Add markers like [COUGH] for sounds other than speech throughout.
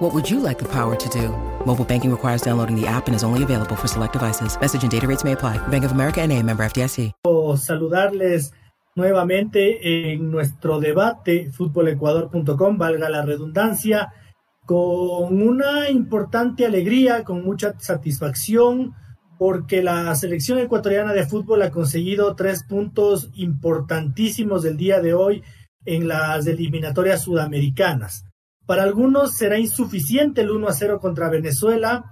What would you like the power to do? Mobile banking requires downloading the app and is only available for select devices. Message and data rates may apply. Bank of America NA, member FDIC. Saludarles nuevamente en nuestro debate futbolecuador.com, valga la redundancia, con una importante alegría, con mucha satisfacción, porque la selección ecuatoriana de fútbol ha conseguido tres puntos importantísimos del día de hoy en las eliminatorias sudamericanas. Para algunos será insuficiente el 1 a 0 contra Venezuela,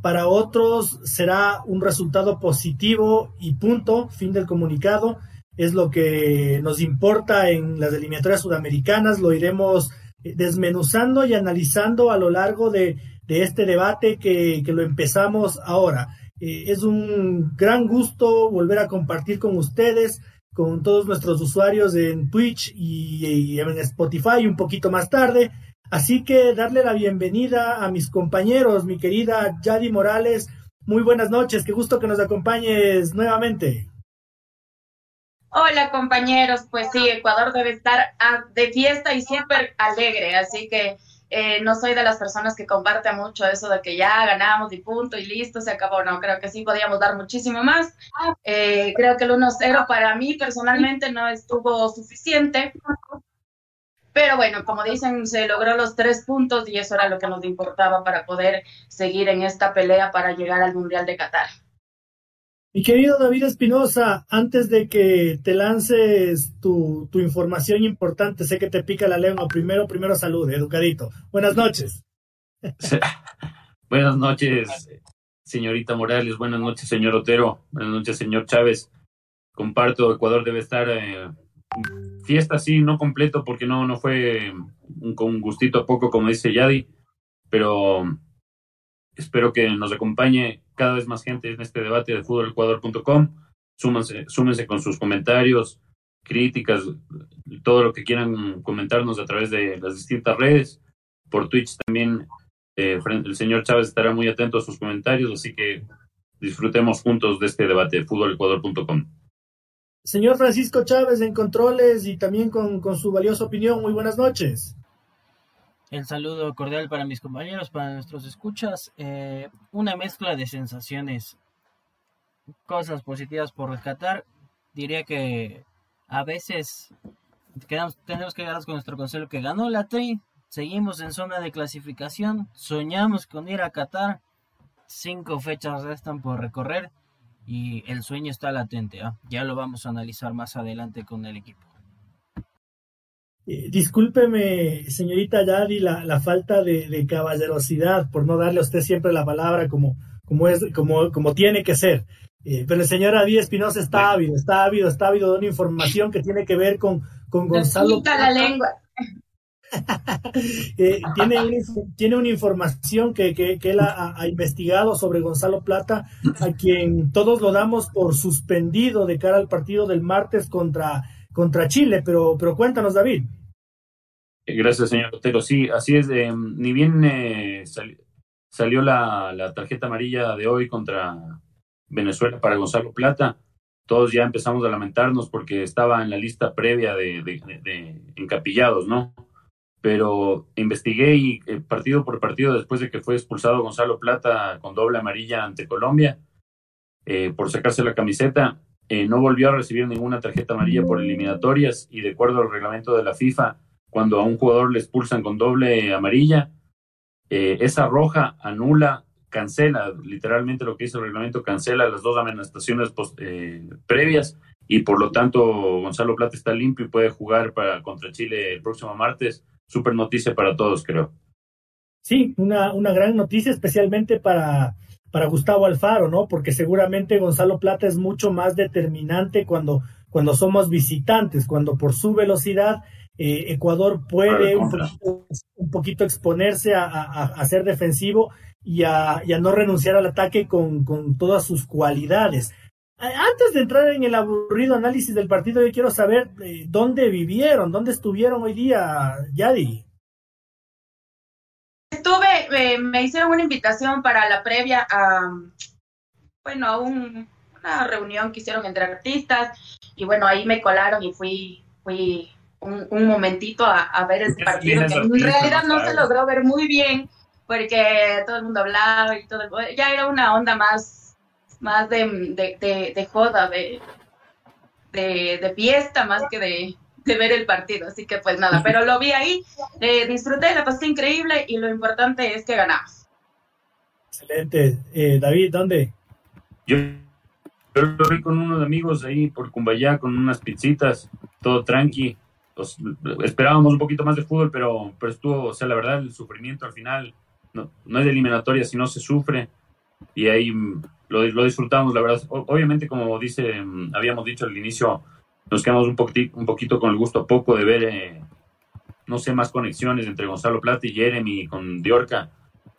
para otros será un resultado positivo y punto, fin del comunicado, es lo que nos importa en las eliminatorias sudamericanas, lo iremos desmenuzando y analizando a lo largo de, este debate que, lo empezamos ahora. Eh, es un gran gusto volver a compartir con ustedes, con todos nuestros usuarios en Twitch y, en Spotify un poquito más tarde. Así que darle la bienvenida a mis compañeros, mi querida Yadi Morales. Muy buenas noches, qué gusto que nos acompañes nuevamente. Hola compañeros, pues sí, Ecuador debe estar de fiesta y súper alegre, así que eh, no soy de las personas que comparte mucho eso de que ya ganamos y punto y listo, se acabó. No, creo que sí podíamos dar muchísimo más. Eh, creo que el 1-0 para mí personalmente no estuvo suficiente. Pero bueno, como dicen, se logró los tres puntos y eso era lo que nos importaba para poder seguir en esta pelea para llegar al Mundial de Qatar. Mi querido David Espinosa, antes de que te lances tu, información importante, sé que te pica la lengua. Primero, primero salud, educadito. Buenas noches. [LAUGHS] Buenas noches, señorita Morales. Buenas noches, señor Otero. Buenas noches, señor Chávez. Comparto, Ecuador debe estar eh, fiesta, sí, no completo, porque no, no fue un, un gustito poco, como dice Yadi, pero espero que nos acompañe cada vez más gente en este debate de fútbolecuador.com. Súmense, súmense con sus comentarios, críticas, todo lo que quieran comentarnos a través de las distintas redes. Por Twitch también eh, el señor Chávez estará muy atento a sus comentarios, así que disfrutemos juntos de este debate, fútbolecuador.com. Señor Francisco Chávez en controles y también con, su valiosa opinión, muy buenas noches. El saludo cordial para mis compañeros, para nuestros escuchas. Eh, una mezcla de sensaciones, cosas positivas por rescatar. Diría que a veces tenemos que quedarnos con nuestro consejo que ganó la TRI. Seguimos en zona de clasificación. Soñamos con ir a Qatar. Cinco fechas restan por recorrer y el sueño está latente. ¿ah? Ya lo vamos a analizar más adelante con el equipo. Eh, discúlpeme, señorita Yadi, la, la falta de, caballerosidad por no darle a usted siempre la palabra como, como, es, como, como tiene que ser. Eh, pero el señor Adi Espinosa está ávido, está ávido, está ávido de una información que tiene que ver con, con Gonzalo. la lengua. [LAUGHS] Eh, tiene, una, tiene una información que, que, él ha, investigado sobre Gonzalo Plata, a quien todos lo damos por suspendido de cara al partido del martes contra, contra Chile, pero, pero cuéntanos, David. Gracias, señor Otero. Sí, así es. Eh, ni bien eh, salió la, tarjeta amarilla de hoy contra Venezuela para Gonzalo Plata, todos ya empezamos a lamentarnos porque estaba en la lista previa de, encapillados, ¿no? Pero investigué y eh, partido por partido, después de que fue expulsado Gonzalo Plata con doble amarilla ante Colombia, por sacarse la camiseta, no volvió a recibir ninguna tarjeta amarilla por eliminatorias y de acuerdo al reglamento de la FIFA, cuando a un jugador le expulsan con doble amarilla, eh, esa roja anula, cancela, literalmente lo que dice el reglamento, cancela las dos amonestaciones eh, previas y por lo tanto Gonzalo Plata está limpio y puede jugar para contra Chile el próximo martes. Super noticia para todos, creo. Sí, una, una gran noticia especialmente para, para Gustavo Alfaro, ¿no? Porque seguramente Gonzalo Plata es mucho más determinante cuando, cuando somos visitantes, cuando por su velocidad eh, Ecuador puede un poquito, exponerse a, ser defensivo y a, no renunciar al ataque con, todas sus cualidades. Antes de entrar en el aburrido análisis del partido, yo quiero saber eh, dónde vivieron, dónde estuvieron hoy día, Yadi. Estuve, eh, me hicieron una invitación para la previa a, bueno, a una reunión que hicieron entre artistas y bueno, ahí me colaron y fui, fui un, momentito a, ver ese partido que en realidad no se logró ver muy bien porque todo el mundo hablaba y todo, ya era una onda más más de, de, joda, de, de, fiesta, más que de, ver el partido. Así que pues nada, pero lo vi ahí, eh, disfruté, la pasé increíble y lo importante es que ganamos. Excelente. Eh, David, ¿dónde? Yo, lo vi con unos amigos ahí por Cumbayá, con unas pizzitas, todo tranqui. esperábamos un poquito más de fútbol, pero, pero estuvo, o sea, la verdad, el sufrimiento al final no, no es de eliminatoria, sino se sufre. Y ahí lo, lo disfrutamos, la verdad. obviamente, como dice, mm, habíamos dicho al inicio, nos quedamos un, poquito, un poquito con el gusto poco de ver, eh, no sé, más conexiones entre Gonzalo Plata y Jeremy con Diorca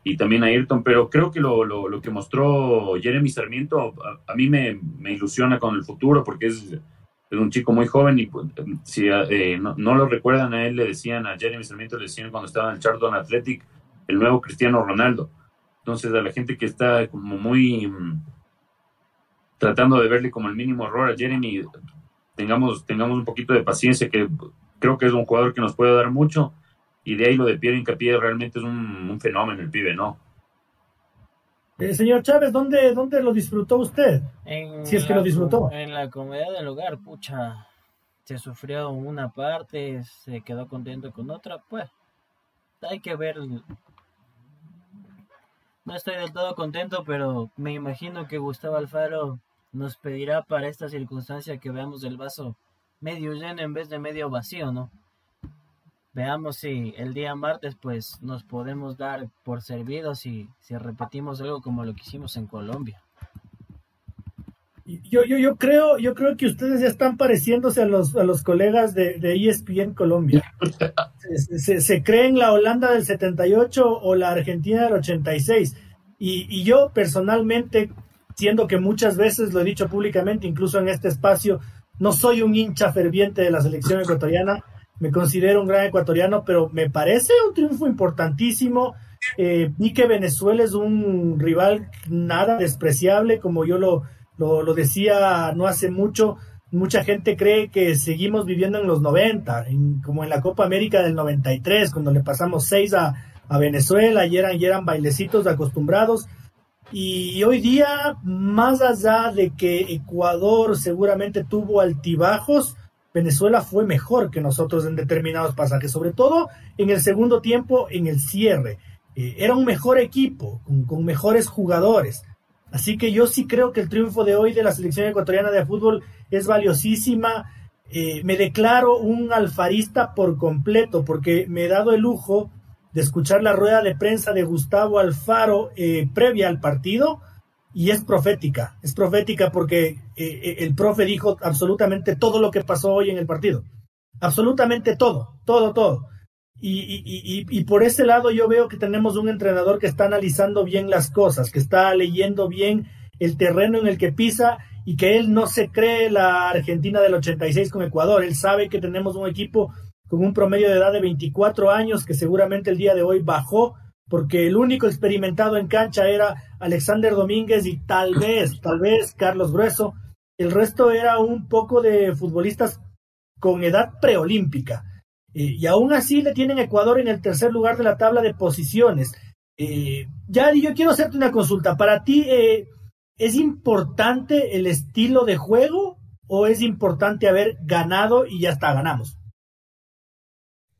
y también Ayrton, pero creo que lo, lo, que mostró Jeremy Sarmiento a, mí me, me, ilusiona con el futuro porque es, es un chico muy joven y pues, si eh, no, no, lo recuerdan a él, le decían a Jeremy Sarmiento, le decían cuando estaba en el Charlton Athletic, el nuevo Cristiano Ronaldo entonces, a la gente que está como muy mm, tratando de verle como el mínimo error a Jeremy, tengamos, tengamos un poquito de paciencia, que creo que es un jugador que nos puede dar mucho. Y de ahí lo de Pierre Incapié realmente es un, fenómeno el pibe, ¿no? Eh, señor Chávez, ¿dónde, ¿dónde lo disfrutó usted? si es que lo disfrutó. En la comodidad del hogar, pucha. Se sufrió una parte, se quedó contento con otra, pues hay que ver no estoy del todo contento, pero me imagino que Gustavo Alfaro nos pedirá para esta circunstancia que veamos el vaso medio lleno en vez de medio vacío, ¿no? Veamos si el día martes pues nos podemos dar por servidos y si repetimos algo como lo que hicimos en Colombia. Yo, yo, yo creo, yo creo que ustedes ya están pareciéndose a los, a los colegas de, de ESPN Colombia. Se, se, creen la Holanda del 78 o la Argentina del 86. Y, y yo personalmente, siendo que muchas veces lo he dicho públicamente, incluso en este espacio, no soy un hincha ferviente de la selección ecuatoriana, me considero un gran ecuatoriano, pero me parece un triunfo importantísimo. Eh, que Venezuela es un rival nada despreciable, como yo lo, lo, decía no hace mucho, mucha gente cree que seguimos viviendo en los 90, como en la Copa América del 93, cuando le pasamos 6 a, Venezuela y eran, y eran bailecitos acostumbrados. Y hoy día, más allá de que Ecuador seguramente tuvo altibajos, Venezuela fue mejor que nosotros en determinados pasajes, sobre todo en el segundo tiempo, en el cierre. Eh, era un mejor equipo, con mejores jugadores. Así que yo sí creo que el triunfo de hoy de la selección ecuatoriana de fútbol es valiosísima. Eh, me declaro un alfarista por completo porque me he dado el lujo de escuchar la rueda de prensa de Gustavo Alfaro eh, previa al partido y es profética, es profética porque eh, el profe dijo absolutamente todo lo que pasó hoy en el partido, absolutamente todo, todo, todo. Y, por ese lado yo veo que tenemos un entrenador que está analizando bien las cosas, que está leyendo bien el terreno en el que pisa y que él no se cree la Argentina del 86 con Ecuador. Él sabe que tenemos un equipo con un promedio de edad de 24 años que seguramente el día de hoy bajó porque el único experimentado en cancha era Alexander Domínguez y tal vez, tal vez Carlos Grueso. El resto era un poco de futbolistas con edad preolímpica. Eh, y aún así le tienen Ecuador en el tercer lugar de la tabla de posiciones. Eh, ya yo quiero hacerte una consulta. ¿Para ti eh, es importante el estilo de juego o es importante haber ganado y ya está, ganamos?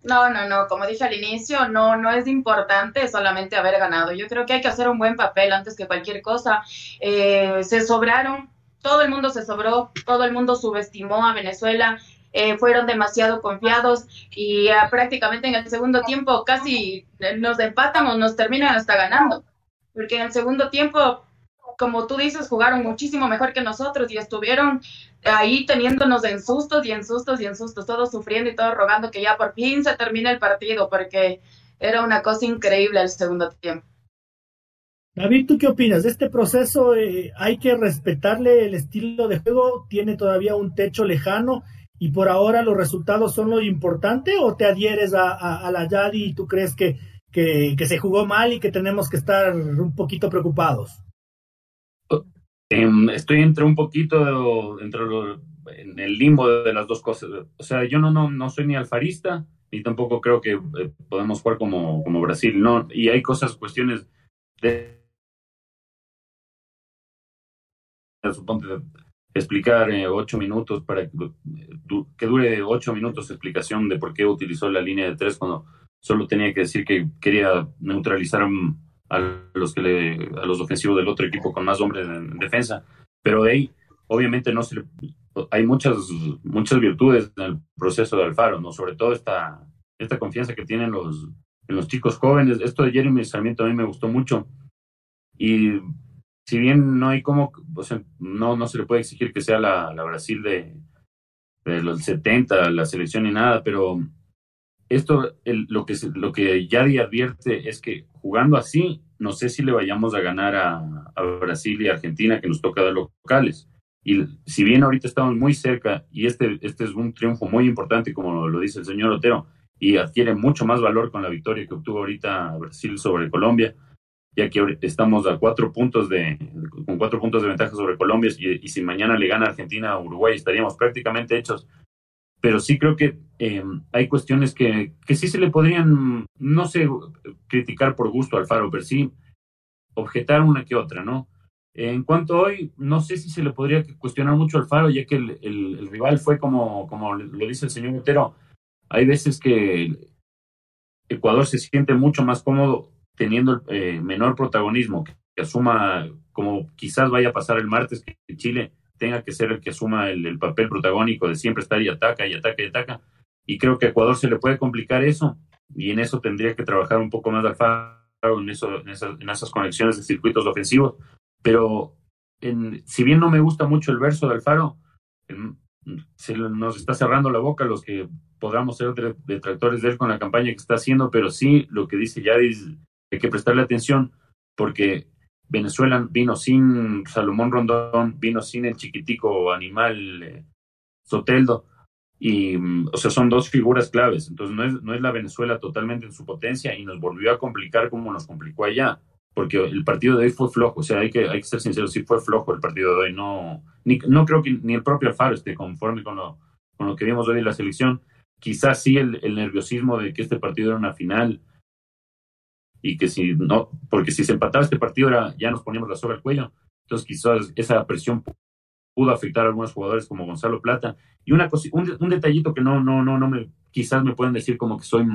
No, no, no, como dije al inicio, no, no es importante solamente haber ganado. Yo creo que hay que hacer un buen papel antes que cualquier cosa. se sobraron, todo el mundo se sobró, todo el mundo subestimó a Venezuela, eh, fueron demasiado confiados y ah, prácticamente en el segundo tiempo casi nos empatan o nos terminan hasta ganando. Porque en el segundo tiempo, como tú dices, jugaron muchísimo mejor que nosotros y estuvieron ahí teniéndonos en sustos y en sustos y en sustos, todos sufriendo y todos rogando que ya por fin se termine el partido porque era una cosa increíble el segundo tiempo. David, ¿tú qué opinas? ¿De este proceso eh, hay que respetarle el estilo de juego? ¿Tiene todavía un techo lejano? ¿Y por ahora los resultados son lo importante? ¿O te adhieres a, la Yadi y tú crees que, que, se jugó mal y que tenemos que estar un poquito preocupados? Em, estoy entre un poquito entre en el limbo de las dos cosas. O sea, yo no, no, no soy ni alfarista, ni tampoco creo que eh, podemos jugar como, como Brasil. No, y hay cosas, cuestiones de suponte explicar eh, ocho minutos para que, que dure ocho minutos explicación de por qué utilizó la línea de tres cuando solo tenía que decir que quería neutralizar a los que le, a los ofensivos del otro equipo con más hombres en, defensa. Pero de ahí obviamente no se hay muchas muchas virtudes en el proceso de Alfaro no sobre todo esta esta confianza que tienen los en los chicos jóvenes. Esto de Jeremy Sarmiento a mí me gustó mucho. Y si bien no hay como, o sea, no, no se le puede exigir que sea la, Brasil de, los 70, la selección ni nada, pero esto, lo, que, lo que Yadi advierte es que jugando así, no sé si le vayamos a ganar a, Brasil y Argentina, que nos toca de locales. Y si bien ahorita estamos muy cerca, y este, este es un triunfo muy importante, como lo dice el señor Otero, y adquiere mucho más valor con la victoria que obtuvo ahorita Brasil sobre Colombia, ya que estamos a cuatro puntos de, con cuatro puntos de ventaja sobre Colombia y, si mañana le gana Argentina a Uruguay estaríamos prácticamente hechos. Pero sí creo que eh, hay cuestiones que, que sí se le podrían, no sé, criticar por gusto al Faro, pero sí objetar una que otra, ¿no? En cuanto a hoy, no sé si se le podría cuestionar mucho al Faro, ya que el, el, rival fue como, como lo dice el señor Otero, hay veces que Ecuador se siente mucho más cómodo teniendo eh, menor protagonismo, que, asuma, como quizás vaya a pasar el martes, que Chile tenga que ser el que asuma el, papel protagónico de siempre estar y ataca y ataca y ataca. Y creo que a Ecuador se le puede complicar eso, y en eso tendría que trabajar un poco más Alfaro, en, en, esas, conexiones de circuitos ofensivos. Pero si bien no me gusta mucho el verso de Alfaro, se nos está cerrando la boca los que podamos ser detractores de él con la campaña que está haciendo, pero sí lo que dice Yadis hay que prestarle atención porque Venezuela vino sin Salomón Rondón, vino sin el chiquitico animal eh, Soteldo, y, mm, o sea, son dos figuras claves. Entonces, no es, no es la Venezuela totalmente en su potencia y nos volvió a complicar como nos complicó allá, porque el partido de hoy fue flojo. O sea, hay que, hay que ser sinceros, sí fue flojo el partido de hoy. No, ni, no creo que ni el propio Alfaro esté conforme con lo, con lo que vimos hoy en la selección. Quizás sí el, el nerviosismo de que este partido era una final y que si no, porque si se empataba este partido era, ya nos poníamos la soga al cuello, entonces quizás esa presión pudo afectar a algunos jugadores como Gonzalo Plata. Y una cosa, un, detallito que no, no, no, no me, quizás me pueden decir como que soy,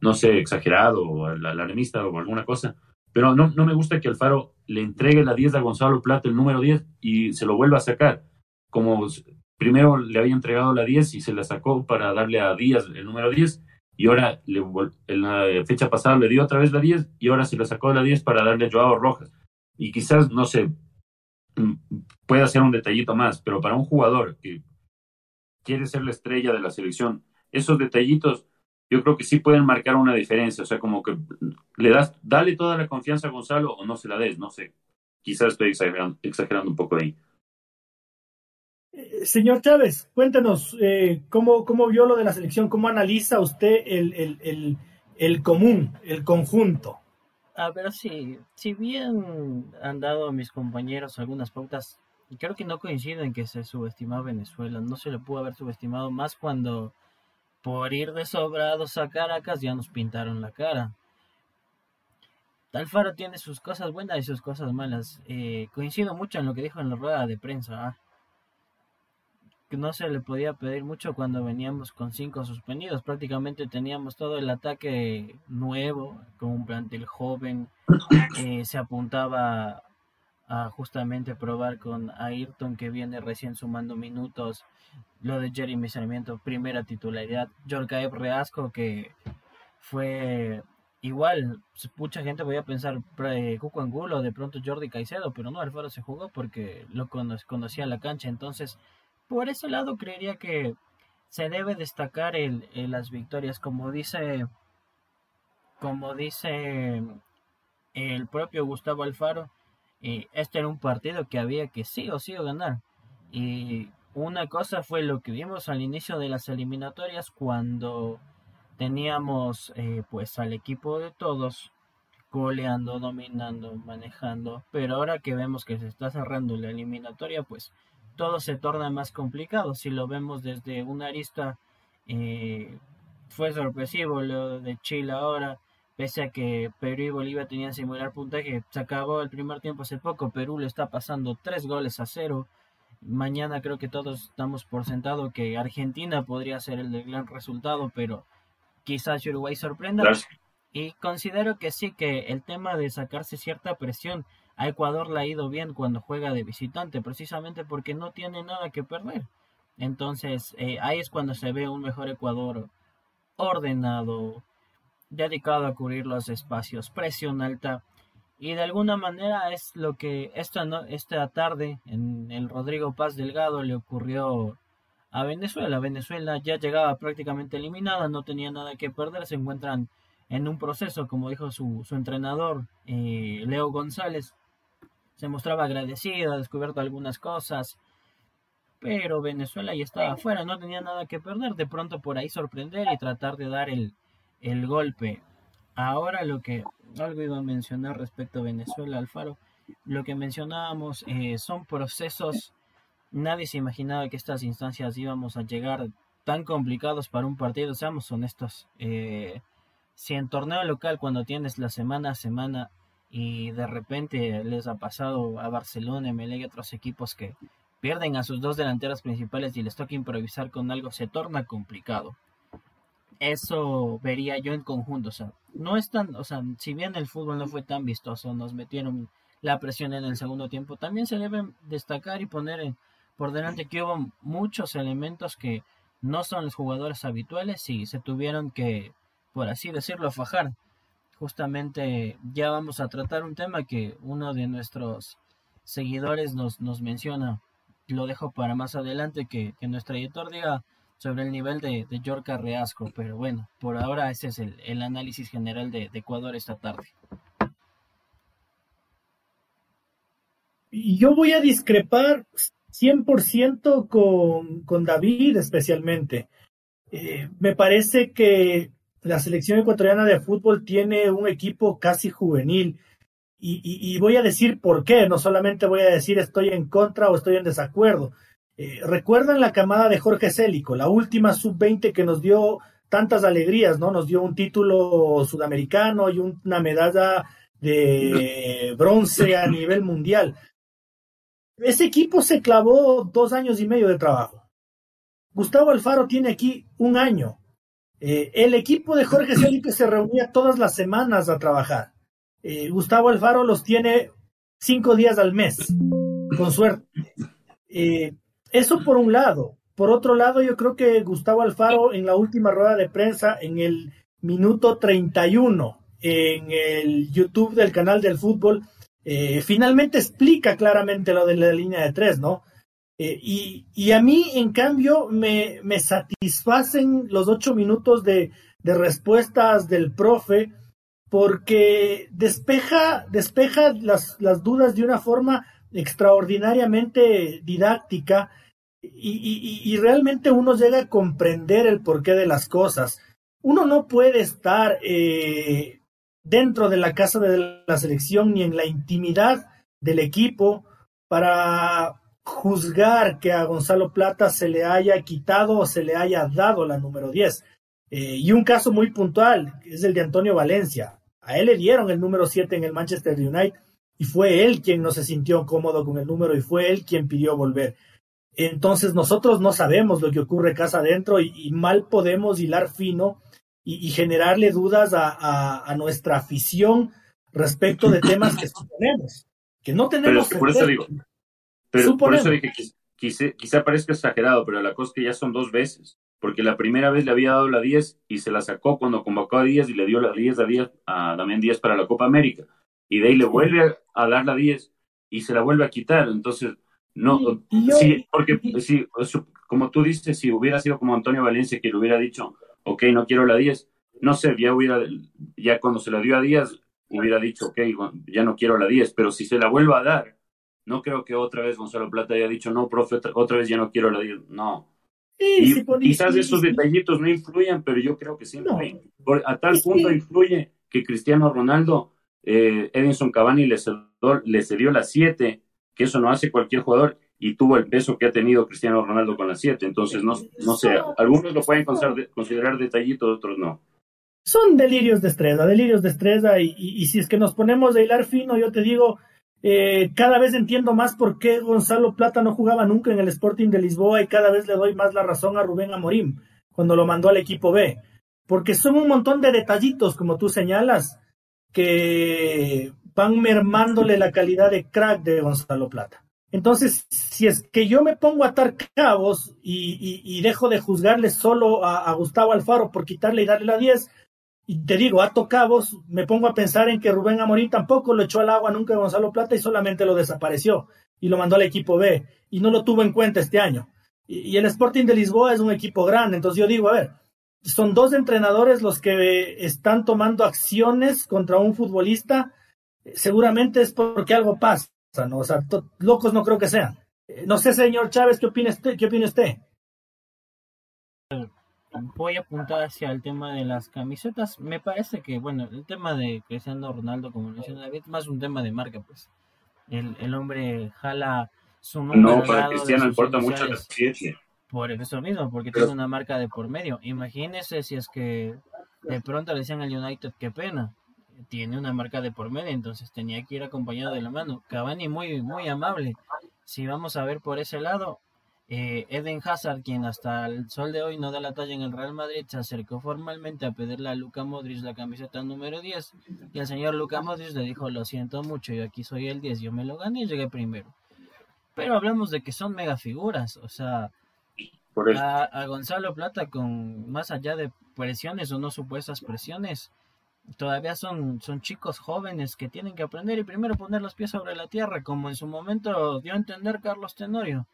no sé, exagerado o alarmista o alguna cosa, pero no, no me gusta que Alfaro le entregue la 10 a Gonzalo Plata, el número 10, y se lo vuelva a sacar. Como primero le había entregado la 10 y se la sacó para darle a Díaz el número 10, y ahora le, en la fecha pasada le dio otra vez la 10 y ahora se le sacó la 10 para darle a Joao Rojas. Y quizás, no sé, mm, puede hacer un detallito más, pero para un jugador que quiere ser la estrella de la selección, esos detallitos yo creo que sí pueden marcar una diferencia. O sea, como que le das, dale toda la confianza a Gonzalo o no se la des, no sé. Quizás estoy exagerando un poco ahí. Eh, señor Chávez, cuéntenos eh, ¿cómo, cómo vio lo de la selección, cómo analiza usted el, el, el, común, el conjunto. A ver, si, si bien han dado mis compañeros algunas pautas, creo que no coincido en que se subestimó a Venezuela. No se le pudo haber subestimado más cuando por ir de sobrados a Caracas ya nos pintaron la cara. Alfaro tiene sus cosas buenas y sus cosas malas. Eh, coincido mucho en lo que dijo en la rueda de prensa. No se le podía pedir mucho cuando veníamos con cinco suspendidos. Prácticamente teníamos todo el ataque nuevo, con un plantel joven. [COUGHS] Eh, se apuntaba a justamente probar con Ayrton, que viene recién sumando minutos. Lo de Jeremy Sarmiento, primera titularidad. Jorgaev Reasco, que fue igual. Mucha gente podía pensar Cuco Angulo, de pronto Jordi Caicedo, pero no, Alfaro se jugó porque lo conocía la cancha. Entonces por ese lado creería que se debe destacar el, las victorias, como dice, como dice el propio Gustavo Alfaro, y este era un partido que había que sí o sí ganar. Y una cosa fue lo que vimos al inicio de las eliminatorias cuando teníamos eh, pues al equipo de todos goleando, dominando, manejando, pero ahora que vemos que se está cerrando la eliminatoria, pues todo se torna más complicado. Si lo vemos desde una arista, eh, fue sorpresivo lo de Chile ahora, pese a que Perú y Bolivia tenían similar puntaje, se acabó el primer tiempo hace poco, Perú le está pasando tres goles a cero. Mañana creo que todos estamos por sentado que Argentina podría ser el gran resultado, pero quizás Uruguay sorprenda. Y considero que sí, que el tema de sacarse cierta presión a Ecuador le ha ido bien cuando juega de visitante, precisamente porque no tiene nada que perder. Entonces, eh, ahí es cuando se ve un mejor Ecuador ordenado, dedicado a cubrir los espacios, presión alta. Y de alguna manera es lo que esta, no, esta tarde en el Rodrigo Paz Delgado le ocurrió a Venezuela. Venezuela ya llegaba prácticamente eliminada, no tenía nada que perder, se encuentran en un proceso, como dijo su, su entrenador, eh, Leo González, se mostraba agradecido, ha descubierto algunas cosas, pero Venezuela ya estaba afuera, no tenía nada que perder, de pronto por ahí sorprender y tratar de dar el, el golpe. Ahora lo que algo iba a mencionar respecto a Venezuela, Alfaro, lo que mencionábamos eh, son procesos, nadie se imaginaba que estas instancias íbamos a llegar tan complicados para un partido, seamos honestos. Eh, si en torneo local cuando tienes la semana a semana y de repente les ha pasado a Barcelona, MLE y otros equipos que pierden a sus dos delanteros principales y les toca improvisar con algo, se torna complicado. Eso vería yo en conjunto, o sea, no es tan, o sea, si bien el fútbol no fue tan vistoso, nos metieron la presión en el segundo tiempo, también se debe destacar y poner por delante que hubo muchos elementos que no son los jugadores habituales y se tuvieron que por así decirlo, fajar. Justamente ya vamos a tratar un tema que uno de nuestros seguidores nos, nos menciona. Lo dejo para más adelante que, que nuestro editor diga sobre el nivel de, de Yorka Reasco. Pero bueno, por ahora ese es el, el análisis general de, de Ecuador esta tarde. Yo voy a discrepar 100% con, con David especialmente. Eh, me parece que la selección ecuatoriana de fútbol tiene un equipo casi juvenil. Y, voy a decir por qué, no solamente voy a decir estoy en contra o estoy en desacuerdo. Eh, ¿Recuerdan la camada de Jorge Célico, la última sub-20 que nos dio tantas alegrías, ¿no? Nos dio un título sudamericano y una medalla de bronce a nivel mundial. Ese equipo se clavó dos años y medio de trabajo. Gustavo Alfaro tiene aquí un año eh, el equipo de Jorge Celipe se reunía todas las semanas a trabajar. Eh, Gustavo Alfaro los tiene cinco días al mes, con suerte. Eh, eso por un lado. Por otro lado, yo creo que Gustavo Alfaro en la última rueda de prensa, en el minuto 31, en el YouTube del canal del fútbol, finalmente explica claramente lo de la línea de tres, ¿no? Eh, y, y, a mí, en cambio, me, me satisfacen los ocho minutos de, de, respuestas del profe porque despeja, despeja las, las dudas de una forma extraordinariamente didáctica y, y, y, realmente uno llega a comprender el porqué de las cosas. Uno no puede estar eh, dentro de la casa de la selección ni en la intimidad del equipo para juzgar que a Gonzalo Plata se le haya quitado o se le haya dado la número 10. Eh, y un caso muy puntual es el de Antonio Valencia. A él le dieron el número 7 en el Manchester United y fue él quien no se sintió cómodo con el número y fue él quien pidió volver. Entonces nosotros no sabemos lo que ocurre casa adentro y, mal podemos hilar fino y, generarle dudas a, a, nuestra afición respecto de temas que suponemos, que no tenemos. por eso digo, pero por eso dije que quizá parezca exagerado, pero la cosa es que ya son dos veces. Porque la primera vez le había dado la 10 y se la sacó cuando convocó a Díaz y le dio la 10 a, Díaz, a Damián Díaz para la Copa América. Y de ahí le vuelve a, dar la 10 y se la vuelve a quitar. Entonces, no, sí, porque sí, como tú dices, si hubiera sido como Antonio Valencia que le hubiera dicho, ok, no quiero la 10, no sé, ya hubiera, ya cuando se la dio a Díaz, hubiera dicho, ok, ya no quiero la 10, pero si se la vuelva a dar, no creo que otra vez Gonzalo Plata haya dicho, no, profe, otra vez ya no quiero la 10. No. y, quizás esos detallitos no influyan, pero yo creo que sí influyen. a tal punto influye que Cristiano Ronaldo, eh, Edinson Cavani le cedió, le cedió la 7, que eso no hace cualquier jugador, y tuvo el peso que ha tenido Cristiano Ronaldo con la 7. Entonces, no, no sé, algunos lo pueden considerar, considerar detallito, otros no. Son delirios de estrella, delirios de estrella, y, y, si es que nos ponemos a hilar fino, yo te digo, eh, cada vez entiendo más por qué Gonzalo Plata no jugaba nunca en el Sporting de Lisboa y cada vez le doy más la razón a Rubén Amorim cuando lo mandó al equipo B. Porque son un montón de detallitos, como tú señalas, que van mermándole la calidad de crack de Gonzalo Plata. Entonces, si es que yo me pongo a atar cabos y, dejo de juzgarle solo a, a, Gustavo Alfaro por quitarle y darle la 10, y te digo, a cabos, me pongo a pensar en que Rubén Amorín tampoco lo echó al agua nunca a Gonzalo Plata y solamente lo desapareció y lo mandó al equipo B y no lo tuvo en cuenta este año. Y, el Sporting de Lisboa es un equipo grande, entonces yo digo, a ver, son dos entrenadores los que están tomando acciones contra un futbolista, seguramente es porque algo pasa, ¿no? O sea, locos no creo que sean. Eh, no sé, señor Chávez, ¿qué opina usted? ¿Qué opina usted? Voy a apuntar hacia el tema de las camisetas. Me parece que, bueno, el tema de Cristiano Ronaldo, como menciona David, es más un tema de marca, pues. El, el hombre jala su. No, para Cristiano importa mucho la ciencia. Por eso mismo, porque tiene una marca de por medio. Imagínese si es que de pronto le decían al United, qué pena, tiene una marca de por medio, entonces tenía que ir acompañado de la mano. Cavani muy, muy amable. Si vamos a ver por ese lado, eh, Eden Hazard, quien hasta el sol de hoy no da la talla en el Real Madrid, se acercó formalmente a pedirle a Luca Modric la camiseta número 10 y el señor Luca Modric le dijo, lo siento mucho, yo aquí soy el 10, yo me lo gané y llegué primero. Pero hablamos de que son mega figuras, o sea, a, Gonzalo Plata con más allá de presiones o no supuestas presiones, todavía son, son chicos jóvenes que tienen que aprender y primero poner los pies sobre la tierra, como en su momento dio a entender Carlos Tenorio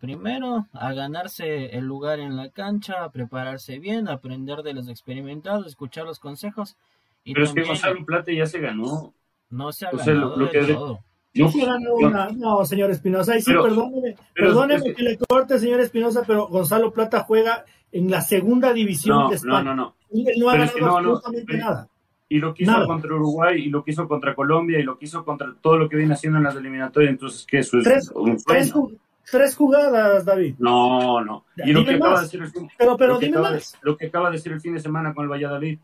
Primero, a ganarse el lugar en la cancha, a prepararse bien, a aprender de los experimentados, escuchar los consejos. Y Pero es que Gonzalo Plata ya se ganó. No se ha ganado lo, que todo. No, no, señor Espinosa, sí, perdóneme, perdóneme que, le corte, señor Espinosa, pero Gonzalo Plata juega en la segunda división de España. No, no, no. no ha ganado absolutamente nada. Y lo que hizo contra Uruguay, y lo que hizo contra Colombia, y lo que hizo contra todo lo que viene haciendo en las eliminatorias, entonces, ¿qué? Eso es un sueño tres jugadas, David. No, no. Y lo que, acaba de decir el fin, pero, pero dime más. lo que acaba de decir el fin de semana con el Valladolid.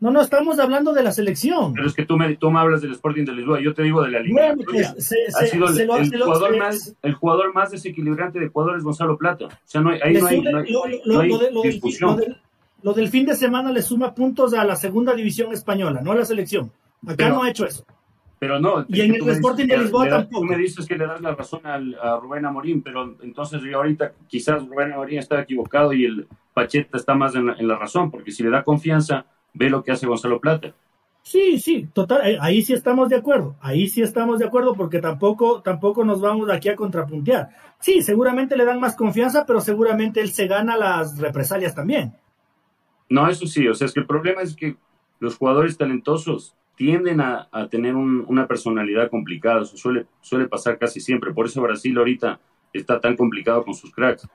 No, no, estamos hablando de la selección. Pero es que tú me, tú me hablas del Sporting de Lisboa, yo te digo de la Liga. Pues, ha sido el, jugador más, el jugador más desequilibrante de Ecuador es Gonzalo Plata. O sea, no hay, ahí no hay, no hay, discusión. Lo del fin de semana le suma puntos a la segunda división española, no a la selección. Acá no ha hecho eso. Pero no. Y en el Sporting de Lisboa tampoco. Me dices que le das la razón al, a Rubén Amorín, pero entonces yo ahorita quizás Rubén Amorín está equivocado y el Pacheta está más en la, razón, porque si le da confianza, ve lo que hace Gonzalo Plata. Sí, sí, total, eh, ahí sí estamos de acuerdo, ahí sí estamos de acuerdo porque tampoco, tampoco nos vamos aquí a contrapuntear. Sí, seguramente le dan más confianza, pero seguramente él se gana las represalias también. No, eso sí, o sea, es que el problema es que los jugadores talentosos tienden a, tener una personalidad complicada, eso suele, pasar casi siempre, por eso Brasil ahorita está tan complicado con sus cracks.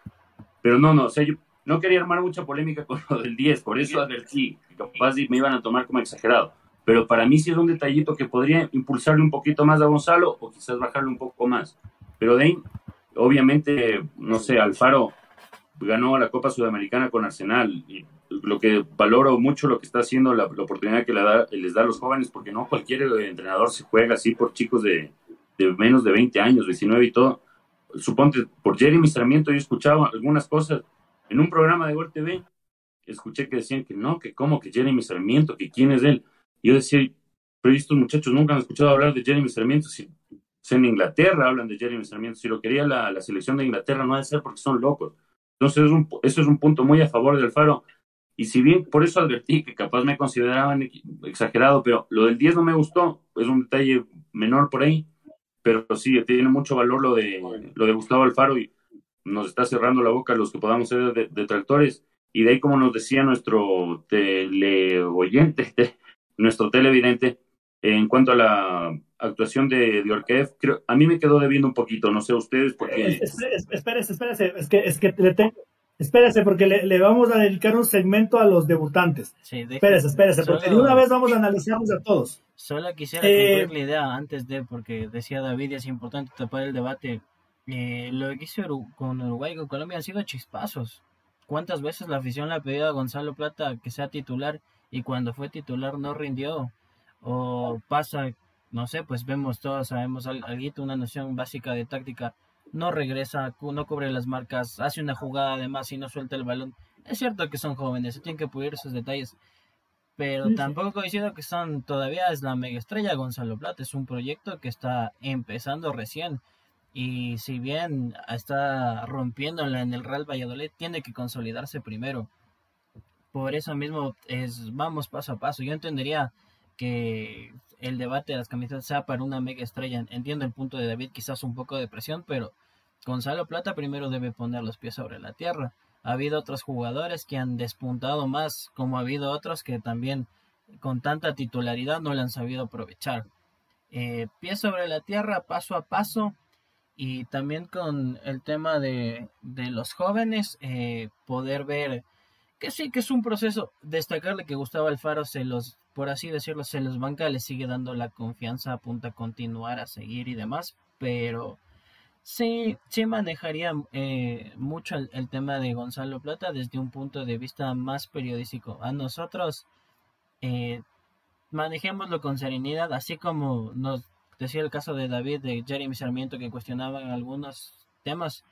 Pero no, no, no quería armar mucha polémica con lo del 10, por eso advertí, que capaz me iban a tomar como exagerado. Pero para mí sí es un detallito que podría impulsarle un poquito más a Gonzalo o quizás bajarle un poco más. Pero de obviamente, no sé, Alfaro ganó la Copa Sudamericana con Arsenal y lo que valoro mucho lo que está haciendo, la, oportunidad que da, les da a los jóvenes, porque no cualquier entrenador se juega así por chicos de, menos de 20 años, 19 y todo. Suponte, por Jeremy Sarmiento yo escuchaba algunas cosas en un programa de Gol TV, escuché que decían que no, que cómo, que Jeremy Sarmiento, que quién es él. yo decía, pero estos muchachos nunca han escuchado hablar de Jeremy Sarmiento, si, en Inglaterra hablan de Jeremy Sarmiento, si lo quería la, la selección de Inglaterra no ha de ser porque son locos. Entonces, es un, eso es un punto muy a favor del Faro y si bien por eso advertí que capaz me consideraban exagerado, pero lo del 10 no me gustó, es un detalle menor por ahí, pero sí, tiene mucho valor lo de, lo de Gustavo Alfaro y nos está cerrando la boca los que podamos ser detractores. y de ahí, como nos decía nuestro teleoyente, [LAUGHS] nuestro televidente, En cuento a la actuación de Diorkev, creo, a mí me quedó debiendo un poquito, no sé ustedes, porque... Espérese, espérese, es que, es que le tengo... Espérese, porque le, vamos a dedicar un segmento a los debutantes. Sí, espérese, espérese, porque de una vez vamos a analizarlos a todos. Solo quisiera eh, la idea antes de, porque decía David, es importante tapar el debate. Eh, lo que hizo con Uruguay y con Colombia han sido chispazos. ¿Cuántas veces la afición le ha pedido a Gonzalo Plata que sea titular y cuando fue titular no rindió? O pasa no sé, pues vemos todos, sabemos algo, una noción básica de táctica, no regresa, no cubre las marcas, hace una jugada además y no suelta el balón. Es cierto que son jóvenes, se tienen que pulir esos detalles, pero tampoco coincido que son, todavía es la mega estrella Gonzalo Plata, es un proyecto que está empezando recién. Y si bien está rompiéndola en el Real Valladolid, tiene que consolidarse primero. Por eso mismo es vamos paso a paso. Yo entendería que el debate de las camisetas sea para una mega estrella. Entiendo el punto de David, quizás un poco de presión, pero Gonzalo Plata primero debe poner los pies sobre la tierra. Ha habido otros jugadores que han despuntado más, como ha habido otros que también con tanta titularidad no le han sabido aprovechar. Eh, pies sobre la tierra, paso a paso, y también con el tema de, de los jóvenes, eh, poder ver que sí, que es un proceso. Destacarle que Gustavo Alfaro se los por así decirlo, se les banca, les sigue dando la confianza, apunta a continuar, a seguir y demás, pero sí, sí manejaría eh, mucho el, tema de Gonzalo Plata desde un punto de vista más periodístico. A nosotros, eh, manejémoslo con serenidad, así como nos decía el caso de David, de Jeremy Sarmiento, que cuestionaban algunos temas.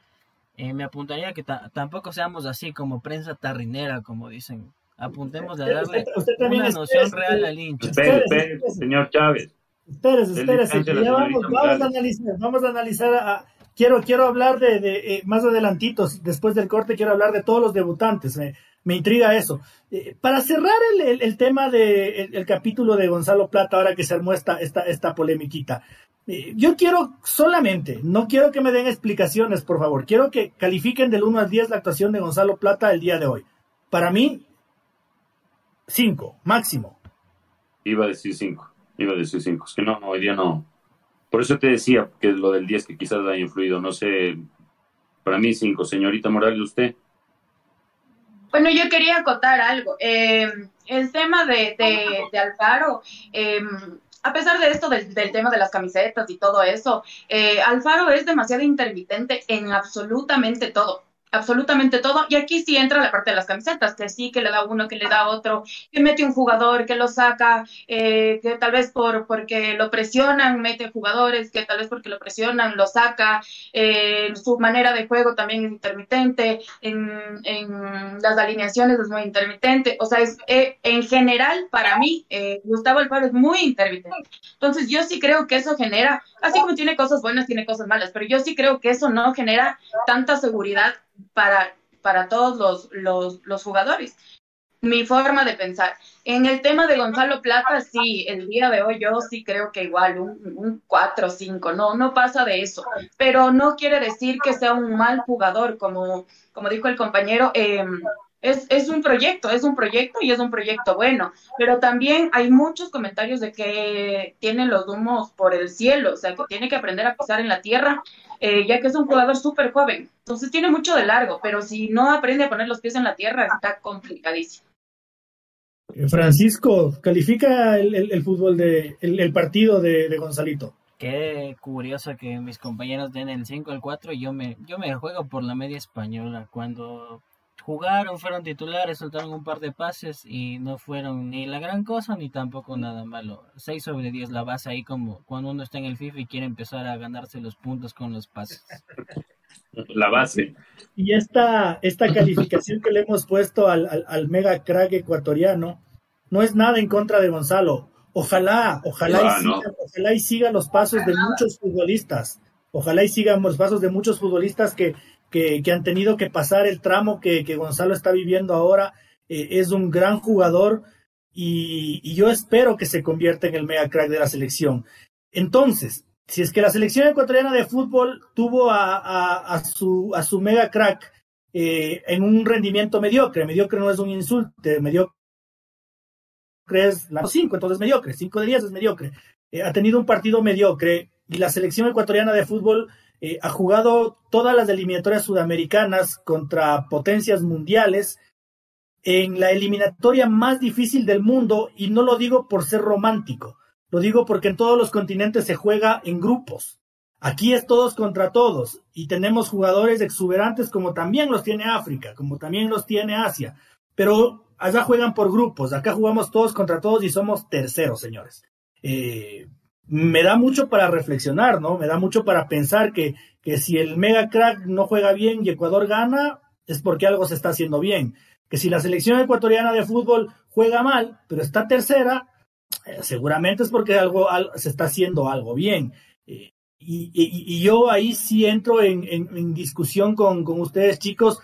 Eh, me apuntaría que tampoco seamos así como prensa tarrinera, como dicen Apuntemos a darle una noción real al hincha. Espere, espere, señor Chávez. Espérese, espérese. vamos, vamos, a analizar, vamos a analizar quiero, quiero hablar de, de eh, más adelantitos, después del corte quiero hablar de todos los debutantes, me, me intriga eso. Eh, para cerrar el, el, tema del de, el, capítulo de Gonzalo Plata, ahora que se armó esta, esta, esta polemiquita, eh, yo quiero solamente, no quiero que me den explicaciones, por favor, quiero que califiquen del 1 al 10 la actuación de Gonzalo Plata el día de hoy. Para mí, Cinco, máximo. Iba a decir cinco, iba a decir cinco. Es que no, hoy día no. Por eso te decía que lo del 10 que quizás haya influido. No sé, para mí cinco. Señorita Morales, ¿usted? Bueno, yo quería acotar algo. Eh, el tema de, de, Alfaro, eh, a pesar de esto del, tema de las camisetas y todo eso, eh, Alfaro es demasiado intermitente en absolutamente todo absolutamente todo. Y aquí sí entra la parte de las camisetas, que sí, que le da uno, que le da otro, que mete un jugador, que lo saca, eh, que tal vez por porque lo presionan, mete jugadores, que tal vez porque lo presionan, lo saca. Eh, su manera de juego también es intermitente, en, en, las alineaciones es muy intermitente. O sea, es, eh, en general, para mí, Gustavo Alfaro es muy intermitente. Entonces, yo sí creo que eso genera, así como tiene cosas buenas, tiene cosas malas, pero yo sí creo que eso no genera tanta seguridad para, para todos los, los, jugadores. Mi forma de pensar. En el tema de Gonzalo Plata, sí, el día de hoy yo sí creo que igual un, 4 o 5, no, no pasa de eso, pero no quiere decir que sea un mal jugador, como, como dijo el compañero, eh, es, es, un proyecto, es un proyecto y es un proyecto bueno, pero también hay muchos comentarios de que tiene los humos por el cielo, o sea, que tiene que aprender a pisar en la tierra, eh, ya que es un jugador súper joven. Entonces tiene mucho de largo, pero si no aprende a poner los pies en la tierra, está complicadísimo. Francisco, califica el, fútbol de el, partido de, de, Gonzalito. Qué curioso que mis compañeros den el 5 el 4 y yo me, yo me juego por la media española. Cuando jugaron, fueron titulares, soltaron un par de pases y no fueron ni la gran cosa ni tampoco nada malo. 6 sobre 10 la base ahí como cuando uno está en el FIFA y quiere empezar a ganarse los puntos con los pases. [LAUGHS] La base. Y esta, esta calificación que le hemos puesto al, al, mega crack ecuatoriano no es nada en contra de Gonzalo. Ojalá, ojalá, y siga, ojalá y siga los pasos de muchos futbolistas. Ojalá y sigan los pasos de muchos futbolistas que que, han tenido que pasar el tramo que, Gonzalo está viviendo ahora. Eh, es un gran jugador y, yo espero que se convierta en el mega crack de la selección. Entonces, si es que la selección ecuatoriana de fútbol tuvo a, su, mega crack eh, en un rendimiento mediocre, mediocre no es un insulto, mediocre es la 5, entonces es mediocre, 5 de 10 es mediocre. Eh, ha tenido un partido mediocre y la selección ecuatoriana de fútbol eh, ha jugado todas las eliminatorias sudamericanas contra potencias mundiales en la eliminatoria más difícil del mundo y no lo digo por ser romántico, lo digo porque en todos los continentes se juega en grupos. Aquí es todos contra todos y tenemos jugadores exuberantes como también los tiene África, como también los tiene Asia, pero allá juegan por grupos, acá jugamos todos contra todos y somos terceros, señores. Eh, me da mucho para reflexionar, ¿no? Me da mucho para pensar que, que si el mega crack no juega bien y Ecuador gana, es porque algo se está haciendo bien. Que si la selección ecuatoriana de fútbol juega mal, pero está tercera, eh, seguramente es porque algo, se está haciendo algo bien. Eh, y, yo ahí sí entro en, discusión con, con, ustedes, chicos,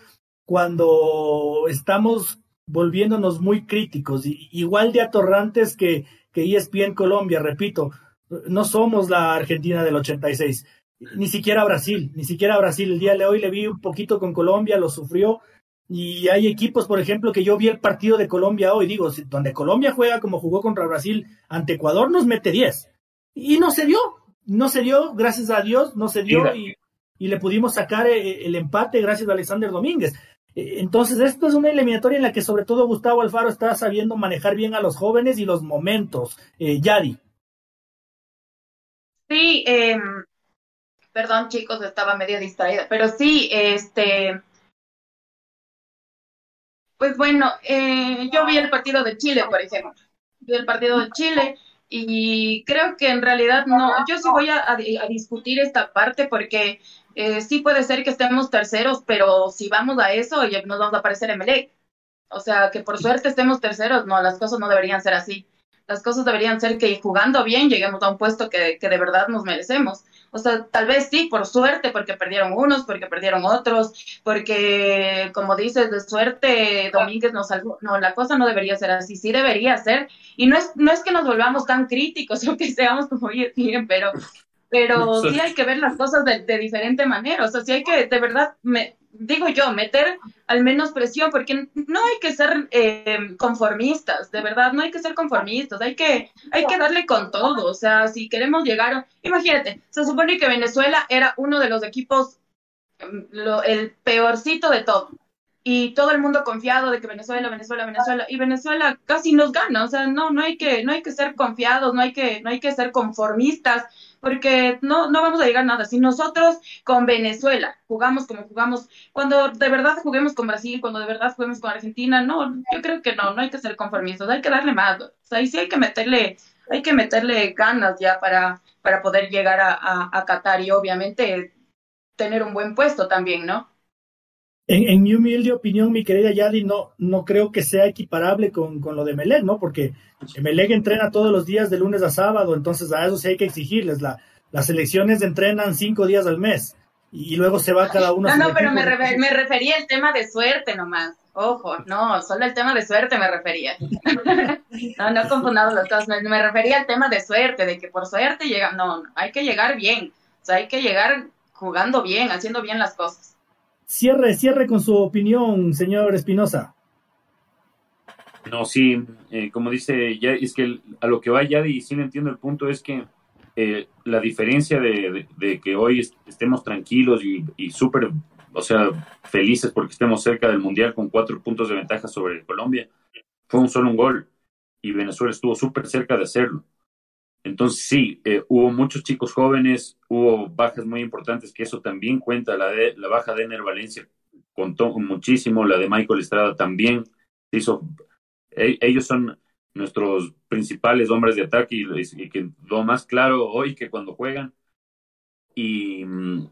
cuando estamos volviéndonos muy críticos, igual de atorrantes que, que ESPN Colombia, repito, no somos la Argentina del 86, ni siquiera Brasil, ni siquiera Brasil. El día de hoy le vi un poquito con Colombia, lo sufrió. Y hay equipos, por ejemplo, que yo vi el partido de Colombia hoy, digo, donde Colombia juega como jugó contra Brasil ante Ecuador, nos mete 10. Y no se dio, no se dio, gracias a Dios, no se dio y, y, le pudimos sacar eh, el empate gracias a Alexander Domínguez. Eh, entonces, esto es una eliminatoria en la que sobre todo Gustavo Alfaro está sabiendo manejar bien a los jóvenes y los momentos. Eh, Yadi. Sí, eh, perdón chicos, estaba medio distraída, pero sí, este, pues bueno, eh, yo vi el partido de Chile, por ejemplo, vi el partido de Chile y creo que en realidad no, yo sí voy a, discutir esta parte porque eh, sí puede ser que estemos terceros, pero si vamos a eso, ya nos vamos a aparecer en. O sea, que por suerte estemos terceros, no, las cosas no deberían ser así las cosas deberían ser que jugando bien lleguemos a un puesto que, de verdad nos merecemos. O sea, tal vez sí, por suerte, porque perdieron unos, porque perdieron otros, porque, como dices, de suerte Domínguez nos salvó. No, la cosa no debería ser así, sí debería ser. Y no es, no es que nos volvamos tan críticos [LAUGHS] o que seamos como bien, pero, pero [LAUGHS] sí hay que ver las cosas de, de diferente manera. O sea, sí hay que, de verdad, me, digo yo, meter al menos presión, porque no hay que ser eh, conformistas, de verdad, no hay que ser conformistas, hay que, hay que darle con todo, o sea, si queremos llegar, imagínate, se supone que Venezuela era uno de los equipos, em, el peorcito de todo, y todo el mundo confiado de que Venezuela, Venezuela, Venezuela, y Venezuela casi nos gana, o sea, no, no hay que, no hay que ser confiados, no hay que, no hay que ser conformistas, porque no, no vamos a llegar a nada. Si nosotros con Venezuela jugamos como jugamos, cuando de verdad juguemos con Brasil, cuando de verdad juguemos con Argentina, no, yo creo que no, no hay que ser conformistas, hay que darle más. O sea, ahí sí hay que meterle, hay que meterle ganas ya para, para poder llegar a, Qatar y obviamente tener un buen puesto también, ¿no? En, mi humilde opinión, mi querida Yadi, no, no creo que sea equiparable con, con lo de Melec, ¿no? Porque Melec entrena todos los días de lunes a sábado, entonces a eso sí hay que exigirles. La, las selecciones entrenan cinco días al mes y, luego se va cada uno. No, no, pero me, me refería al tema de suerte nomás. Ojo, no, solo el tema de suerte me refería. [LAUGHS] no, no he confundido las cosas. Me, me, refería al tema de suerte, de que por suerte llega. No, no, hay que llegar bien. O sea, hay que llegar jugando bien, haciendo bien las cosas. Cierre, cierre con su opinión, señor Espinosa. No, sí, eh, como dice, ya es que a lo que va ya y sí entiendo el punto, es que eh, la diferencia de, que hoy estemos tranquilos y, súper, o sea, felices porque estemos cerca del Mundial con cuatro puntos de ventaja sobre Colombia, fue un solo un gol y Venezuela estuvo súper cerca de hacerlo. Entonces sí, eh, hubo muchos chicos jóvenes, hubo bajas muy importantes, que eso también cuenta, la, de, la baja de Ener Valencia contó muchísimo, la de Michael Estrada también, hizo, e, ellos son nuestros principales hombres de ataque y, que lo más claro hoy que cuando juegan. Y mm,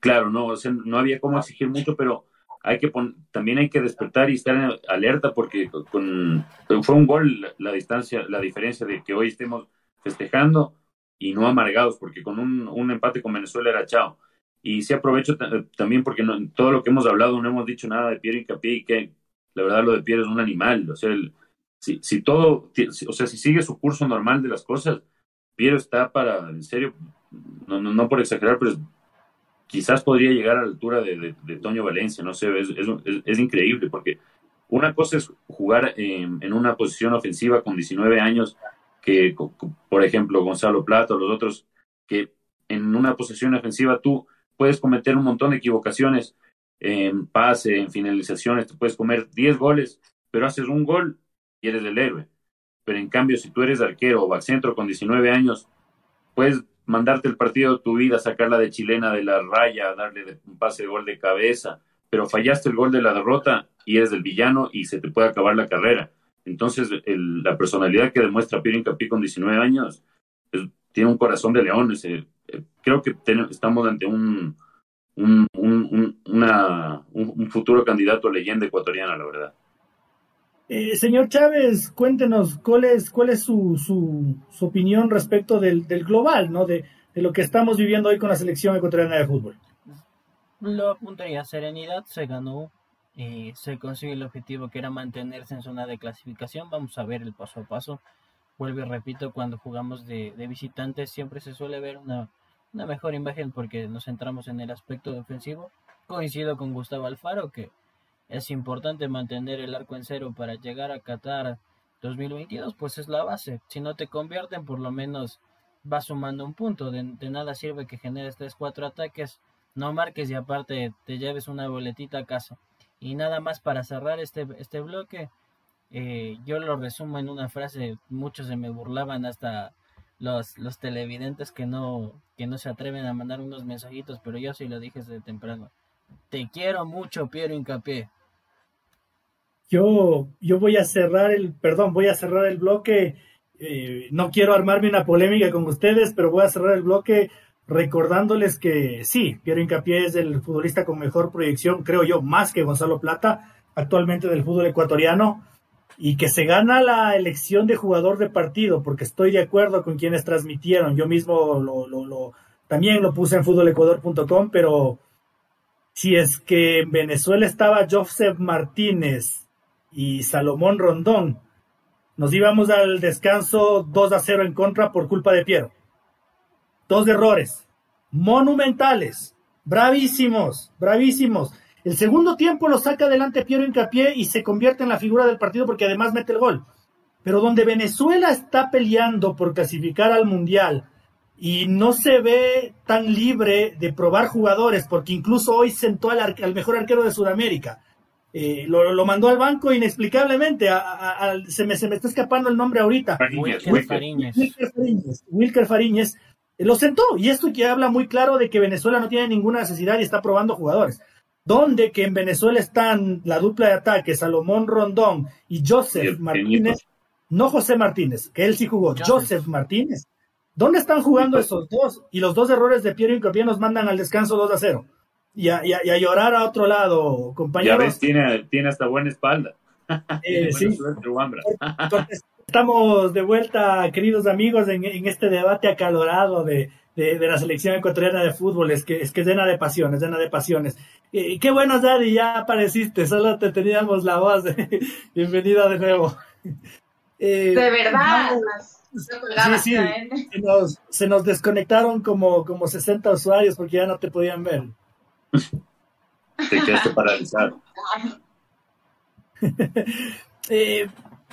claro, no, no había cómo exigir mucho, pero hay que también hay que despertar y estar alerta porque con, fue un gol la distancia, la diferencia de que hoy estemos festejando y no amargados, porque con un, un empate con Venezuela era chao. Y sí aprovecho también porque no, todo lo que hemos hablado no hemos dicho nada de Pierre Incapié y que la verdad lo de Pierre es un animal. O sea, si, si todo, o sea, si sigue su curso normal de las cosas, Piero está para, en serio, no, no, no por exagerar, pero quizás podría llegar a la altura de, de, Toño Valencia, no sé, es, es, es, increíble porque una cosa es jugar en una posición ofensiva con 19 años, que por ejemplo Gonzalo Plata o los otros, que en una posición ofensiva tú puedes cometer un montón de equivocaciones en pase, en finalizaciones, te puedes comer 10 goles, pero haces un gol y eres el héroe. Pero en cambio, si tú eres arquero o centro con 19 años, puedes mandarte el partido de tu vida, sacarla de chilena de la raya, darle un pase de gol de cabeza, pero fallaste el gol de la derrota y eres el villano y se te puede acabar la carrera. Entonces, la personalidad que demuestra Pierre Incapié con 19 años tiene un corazón de león. Eh, creo que estamos ante un, un, una, un, futuro candidato a leyenda ecuatoriana, la verdad. Eh, señor Chávez, cuéntenos cuál es, cuál es su, su, opinión respecto del, del global, ¿no? De, de, lo que estamos viviendo hoy con la selección ecuatoriana de fútbol. Lo apuntaría, serenidad se ganó y se consigue el objetivo que era mantenerse en zona de clasificación. Vamos a ver el paso a paso. Vuelvo y repito, cuando jugamos de, visitantes siempre se suele ver una mejor imagen porque nos centramos en el aspecto defensivo. Coincido con Gustavo Alfaro que es importante mantener el arco en cero para llegar a Qatar 2022, pues es la base. Si no te convierten, por lo menos vas sumando un punto. De, nada sirve que generes 3-4 ataques, no marques y aparte te lleves una boletita a casa. Y nada más para cerrar este, este bloque, eh, yo lo resumo en una frase, muchos se me burlaban hasta los, los televidentes que no, que no se atreven a mandar unos mensajitos, pero yo sí lo dije desde temprano. Te quiero mucho, Piero Incapié. Yo, yo voy a cerrar el, perdón, voy a cerrar el bloque. Eh, no quiero armarme una polémica con ustedes, pero voy a cerrar el bloque recordándoles que sí, Piero Incapié es el futbolista con mejor proyección, creo yo, más que Gonzalo Plata, actualmente del fútbol ecuatoriano y que se gana la elección de jugador de partido, porque estoy de acuerdo con quienes transmitieron. Yo mismo lo, también lo puse en futbolecuador.com, pero si es que en Venezuela estaba Joseph Martínez y Salomón Rondón, nos íbamos al descanso 2 a 0 en contra por culpa de Piero. Dos errores monumentales, bravísimos, bravísimos. El segundo tiempo lo saca adelante Piero Incapié y se convierte en la figura del partido porque además mete el gol. Pero donde Venezuela está peleando por clasificar al Mundial y no se ve tan libre de probar jugadores, porque incluso hoy sentó al, mejor arquero de Sudamérica. Eh, lo, mandó al banco inexplicablemente. se, me, se me está escapando el nombre ahorita. Wilker Fariñez. Wilker Fariñez. Lo sentó. Y esto que habla muy claro de que Venezuela no tiene ninguna necesidad y está probando jugadores donde que en Venezuela están la dupla de ataque, Salomón Rondón y Joseph Martínez, no José Martínez, que él sí jugó, Joseph, Martínez. ¿Dónde están jugando esos dos? Y los dos errores de Piero Incopía nos mandan al descanso 2 a 0. Y a, llorar a otro lado, compañeros. Ya ves, tiene, tiene hasta buena espalda. Eh, [LAUGHS] sí. Estamos de vuelta, queridos amigos, en este debate acalorado de, de, la selección ecuatoriana de fútbol, es que es que llena de pasiones, llena de pasiones. Qué bueno, Daddy, ya apareciste, solo te teníamos la voz. [LAUGHS] Bienvenida de nuevo. [LAUGHS] Eh, de verdad. sí, sí, se nos, se nos, desconectaron como, como 60 usuarios porque ya no te podían ver. Te quedaste paralizado. [LAUGHS] eh,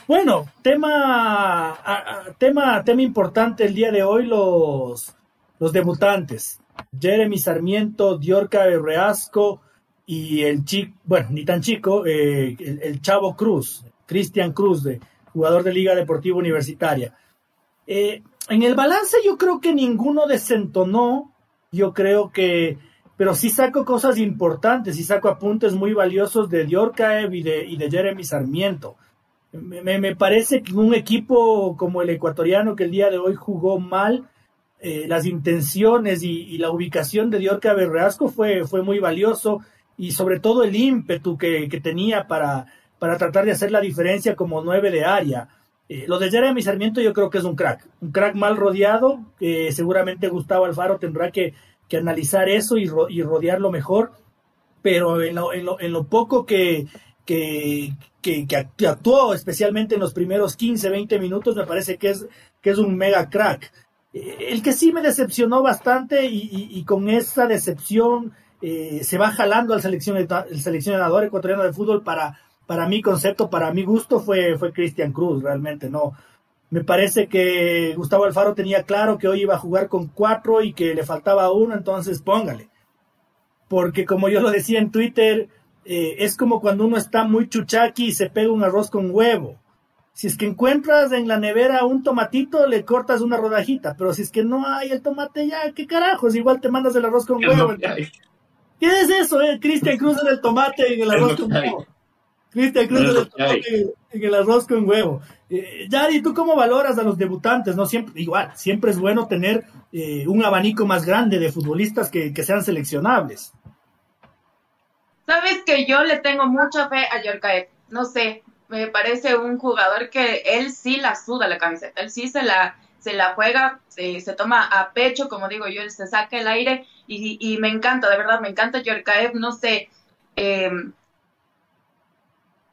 bueno, tema, tema, tema importante el día de hoy, los, los debutantes, Jeremy Sarmiento, Diorca Reasco y el chico, bueno, ni tan chico, eh, el, Chavo Cruz, Cristian Cruz, de, jugador de Liga Deportiva Universitaria. Eh, en el balance yo creo que ninguno desentonó, yo creo que, pero sí saco cosas importantes, sí saco apuntes muy valiosos de Diorcaev y de, y de Jeremy Sarmiento. Me, me, parece que un equipo como el ecuatoriano que el día de hoy jugó mal, eh, las intenciones y, la ubicación de Diorca Berreasco fue, fue muy valioso y sobre todo el ímpetu que, tenía para, para tratar de hacer la diferencia como nueve de área. Eh, lo de Jeremy Sarmiento yo creo que es un crack, un crack mal rodeado, que seguramente Gustavo Alfaro tendrá que, analizar eso y, y, rodearlo mejor, pero en lo, en lo, poco que, que, que, actuó, especialmente en los primeros 15, 20 minutos, me parece que es, que es un mega crack. Eh, el que sí me decepcionó bastante y, con esa decepción eh, se va jalando al seleccionador, el seleccionador ecuatoriano de fútbol para, para mi concepto, para mi gusto, fue, fue Cristian Cruz, realmente, no. Me parece que Gustavo Alfaro tenía claro que hoy iba a jugar con cuatro y que le faltaba uno, entonces póngale. Porque como yo lo decía en Twitter, eh, es como cuando uno está muy chuchaqui y se pega un arroz con huevo. Si es que encuentras en la nevera un tomatito, le cortas una rodajita, pero si es que no hay el tomate ya, ¿qué carajos? Igual te mandas el arroz con huevo. ¿Qué es eso, eh? Cristian Cruz en el tomate en el arroz con huevo. Cristian Cruz en el tomate en el arroz con huevo. Eh, Yari, ¿tú cómo valoras a los debutantes? No siempre, igual, siempre es bueno tener eh, un abanico más grande de futbolistas que, que, sean seleccionables. Sabes que yo le tengo mucha fe a Yorkaev. No sé, me parece un jugador que él sí la suda la camiseta, él sí se la, se la juega, se, se toma a pecho, como digo yo, él se saca el aire y, y me encanta, de verdad, me encanta Yorkaev, no sé. Eh,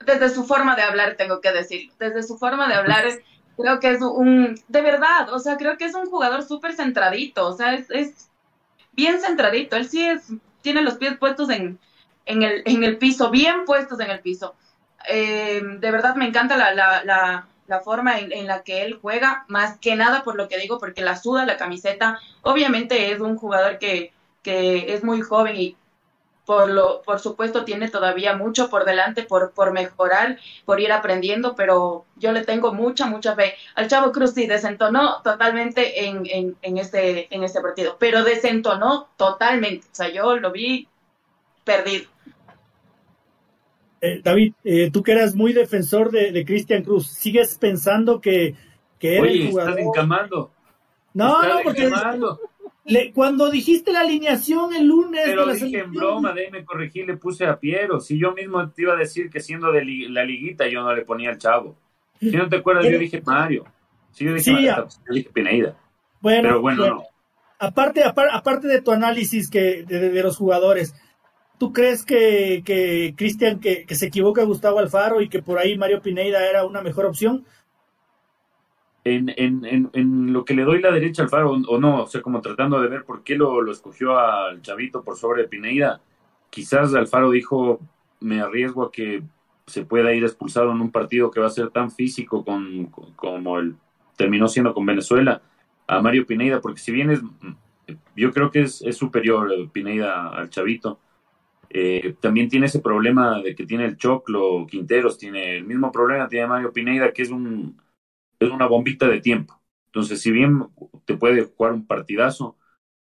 desde su forma de hablar, tengo que decir, desde su forma de hablar, creo que es un, de verdad, o sea, creo que es un jugador súper centradito, o sea, es, bien centradito, él sí es, tiene los pies puestos en, en, el, en el piso, bien puestos en el piso. Eh, de verdad me encanta la, la, la, la forma en, en, la que él juega, más que nada por lo que digo, porque la suda la camiseta. Obviamente es un jugador que, que es muy joven y por, lo, por supuesto tiene todavía mucho por delante por, por mejorar, por ir aprendiendo, pero yo le tengo mucha, mucha fe. Al Chavo Cruz sí desentonó totalmente en, en, en, este, en este partido, pero desentonó totalmente. O sea, yo lo vi perdido. Eh, David, eh, tú que eras muy defensor de, de Cristian Cruz, ¿sigues pensando que, que Oye, el jugador... estás encamando. No, estás no, porque... Encamando. Le, cuando dijiste la alineación el lunes. Pero dije en broma, déjeme corregir, le puse a Piero. Si yo mismo te iba a decir que siendo de li, la liguita yo no le ponía al chavo. Si no te acuerdas, yo dije Mario. Si yo dije, sí, Mario, yo dije Pineida. Bueno, Pero bueno, bueno. No. Aparte, aparte, aparte, de tu análisis que, de, de los jugadores, ¿tú crees que, que Cristian, que, que se equivoca Gustavo Alfaro y que por ahí Mario Pineida era una mejor opción? en, en, en, lo que le doy la derecha al Faro o no, o sea, como tratando de ver por qué lo, lo escogió al Chavito por sobre Pineida, quizás Alfaro dijo, me arriesgo a que se pueda ir expulsado en un partido que va a ser tan físico con, con, como el terminó siendo con Venezuela a Mario Pineida, porque si bien es, yo creo que es, es superior Pineida al Chavito, eh, también tiene ese problema de que tiene el Choclo, Quinteros, tiene el mismo problema, tiene Mario Pineida, que es un es una bombita de tiempo. Entonces, si bien te puede jugar un partidazo,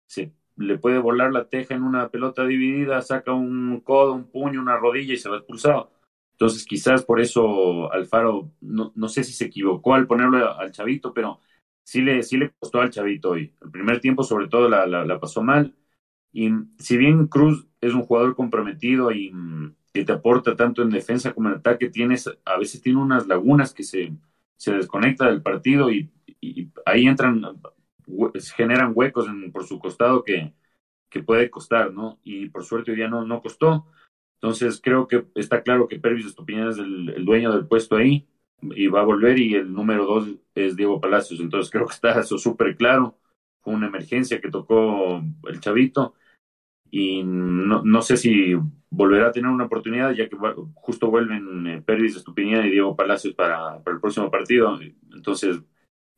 se le puede volar la teja en una pelota dividida, saca un codo, un puño, una rodilla y se va expulsado. Entonces, quizás por eso Alfaro, no, no sé si se equivocó al ponerlo al chavito, pero sí le, sí le costó al chavito hoy. El primer tiempo, sobre todo, la, la pasó mal. Y si bien Cruz es un jugador comprometido y que te aporta tanto en defensa como en ataque, tienes, a veces tiene unas lagunas que se, se desconecta del partido y, y ahí entran, generan huecos en, por su costado que, que puede costar, ¿no? Y por suerte hoy día no, no costó. Entonces creo que está claro que Pervis Estupiñán es el, el, dueño del puesto ahí y va a volver y el número dos es Diego Palacios. Entonces creo que está eso súper claro. Fue una emergencia que tocó el chavito y no, no sé si volverá a tener una oportunidad, ya que justo vuelven eh, Pérez Estupiñán y Diego Palacios para, para, el próximo partido. Entonces,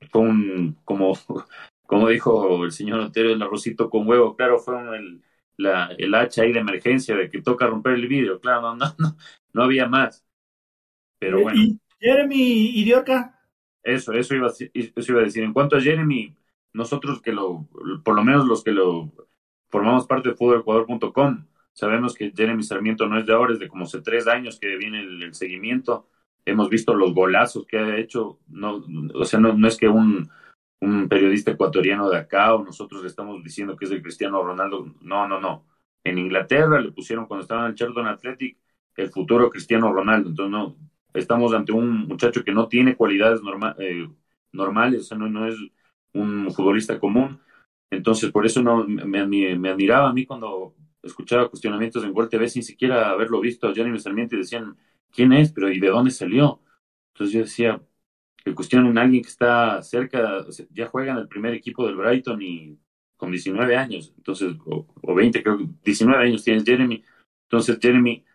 fue un, como, [LAUGHS] como dijo el señor Otero, el arrocito con huevo, claro, fue el, la, el hacha ahí de emergencia de que toca romper el vidrio, claro, no, [LAUGHS] no, no, no había más. Pero bueno. ¿Y Jeremy Idiorca? Eso, eso iba, eso iba a decir. En cuanto a Jeremy, nosotros que lo, por lo menos los que lo formamos parte de fútbolecuador.com, Sabemos que Jeremy Sarmiento no es de ahora, es de como hace tres años que viene el, seguimiento. Hemos visto los golazos que ha hecho. No, o sea, no, no es que un, un periodista ecuatoriano de acá o nosotros le estamos diciendo que es el Cristiano Ronaldo. No, no, no. En Inglaterra le pusieron cuando estaba en el Charlton Athletic el futuro Cristiano Ronaldo. Entonces, no, estamos ante un muchacho que no tiene cualidades norma, eh, normales, o sea, no, no es un futbolista común. Entonces, por eso no me, admiraba a mí cuando escuchaba cuestionamientos en Gol TV sin siquiera haberlo visto a Sarmiento y decían, ¿quién es? Pero ¿y de dónde salió? Entonces yo decía, que cuestionan a alguien que está cerca, ya juega en el primer equipo del Brighton y con 19 años, entonces, o, o 20, creo que 19 años tiene Jeremy. Entonces Jeremy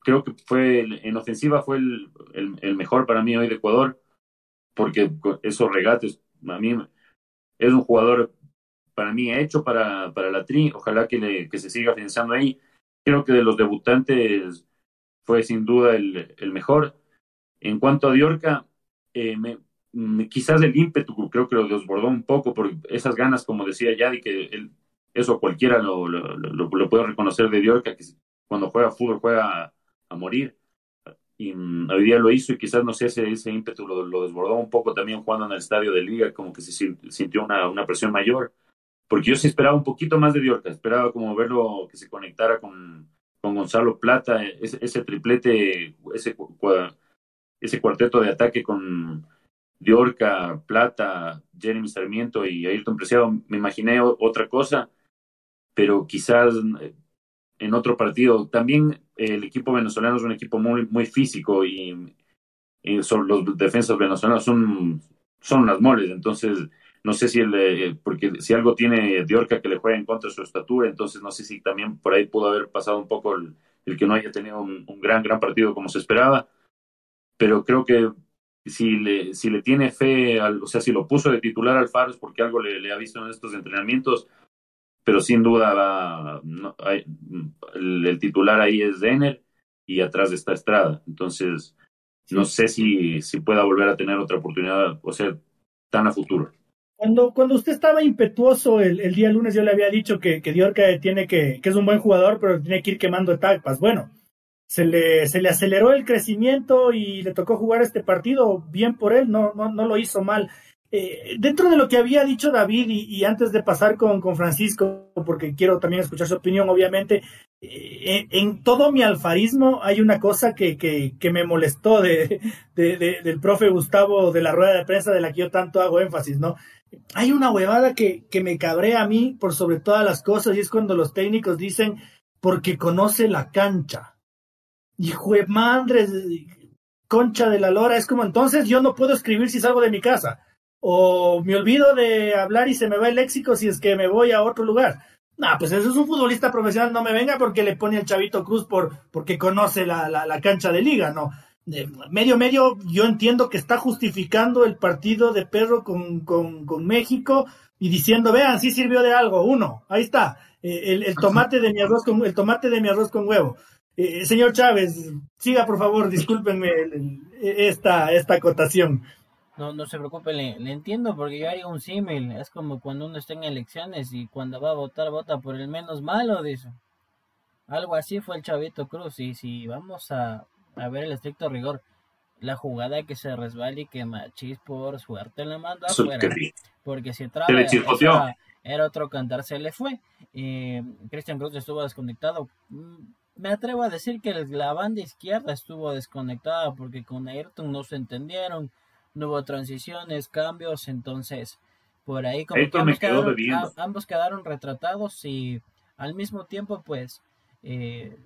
creo que fue en ofensiva fue el, el, mejor para mí hoy de Ecuador, porque esos regates, a mí es un jugador para mí hecho para, para la tri, ojalá que, que se siga financiando ahí. Creo que de los debutantes fue sin duda el, el mejor. En cuanto a Diorca, eh, quizás el ímpetu creo que lo desbordó un poco por esas ganas, como decía Yadi, que él, eso cualquiera lo, lo, lo, puede reconocer de Diorca, que cuando juega fútbol juega a morir. Y mm, hoy día lo hizo y quizás, no sé, ese, ese ímpetu lo, desbordó un poco también jugando en el estadio de Liga, como que se sintió una, una presión mayor. Porque yo sí esperaba un poquito más de Diorca, esperaba como verlo que se conectara con, con Gonzalo Plata, ese, ese triplete, ese, ese cuarteto de ataque con Diorca, Plata, Jeremy Sarmiento y Ayrton Preciado. Me imaginé otra cosa, pero quizás eh, en otro partido. También el equipo venezolano es un equipo muy, muy físico y, los defensas venezolanos son, son las moles, entonces no sé si el, eh, porque si algo tiene Diorca que le juega en contra de su estatura, entonces no sé si también por ahí pudo haber pasado un poco el, que no haya tenido un, gran, gran partido como se esperaba, pero creo que si le, si le tiene fe, al, o sea, si lo puso de titular al Faros porque algo le ha visto en estos entrenamientos, pero sin duda va, el, titular ahí es Denner y atrás está Estrada. Entonces, no sé si, si pueda volver a tener otra oportunidad, o sea, tan a futuro. Cuando, cuando usted estaba impetuoso el, el día lunes, yo le había dicho que, que Diorca tiene que, que es un buen jugador, pero tiene que ir quemando etapas. Bueno, se le, se le aceleró el crecimiento y le tocó jugar este partido. Bien por él, no, no, no lo hizo mal. Eh, dentro de lo que había dicho David y, antes de pasar con, con, Francisco, porque quiero también escuchar su opinión, obviamente, eh, en, todo mi alfarismo hay una cosa que, que, me molestó de, del profe Gustavo de la rueda de prensa de la que yo tanto hago énfasis, ¿no? Hay una huevada que, que me cabrea a mí por sobre todas las cosas y es cuando los técnicos dicen porque conoce la cancha. Hijo de madre, concha de la lora, es como entonces yo no puedo escribir si salgo de mi casa o me olvido de hablar y se me va el léxico si es que me voy a otro lugar. No, pues eso es un futbolista profesional, no me venga porque le pone al chavito Cruz por, porque conoce la, la, cancha de liga, no. medio medio, yo entiendo que está justificando el partido de perro con, con, con México y diciendo, vean, sí sirvió de algo, uno, ahí está, eh, el, el, tomate de mi arroz con, el tomate de mi arroz con huevo. Eh, señor Chávez, siga por favor, discúlpenme esta, esta acotación. No, no se preocupe, le, entiendo porque yo haría un símil. Es como cuando uno está en elecciones y cuando va a votar, vota por el menos malo, dice. Algo así fue el Chavito Cruz. Y si vamos a, a ver el estricto rigor, la jugada que se resbala y que Machis por suerte le manda afuera. Porque si otra era, era otro cantar, se le fue. y Christian Cruz estuvo desconectado. Mm, me atrevo a decir que la banda izquierda estuvo desconectada porque con Ayrton no se entendieron no hubo transiciones, cambios, entonces por ahí como que ambos, quedaron, ambos, quedaron, retratados y al mismo tiempo pues eh,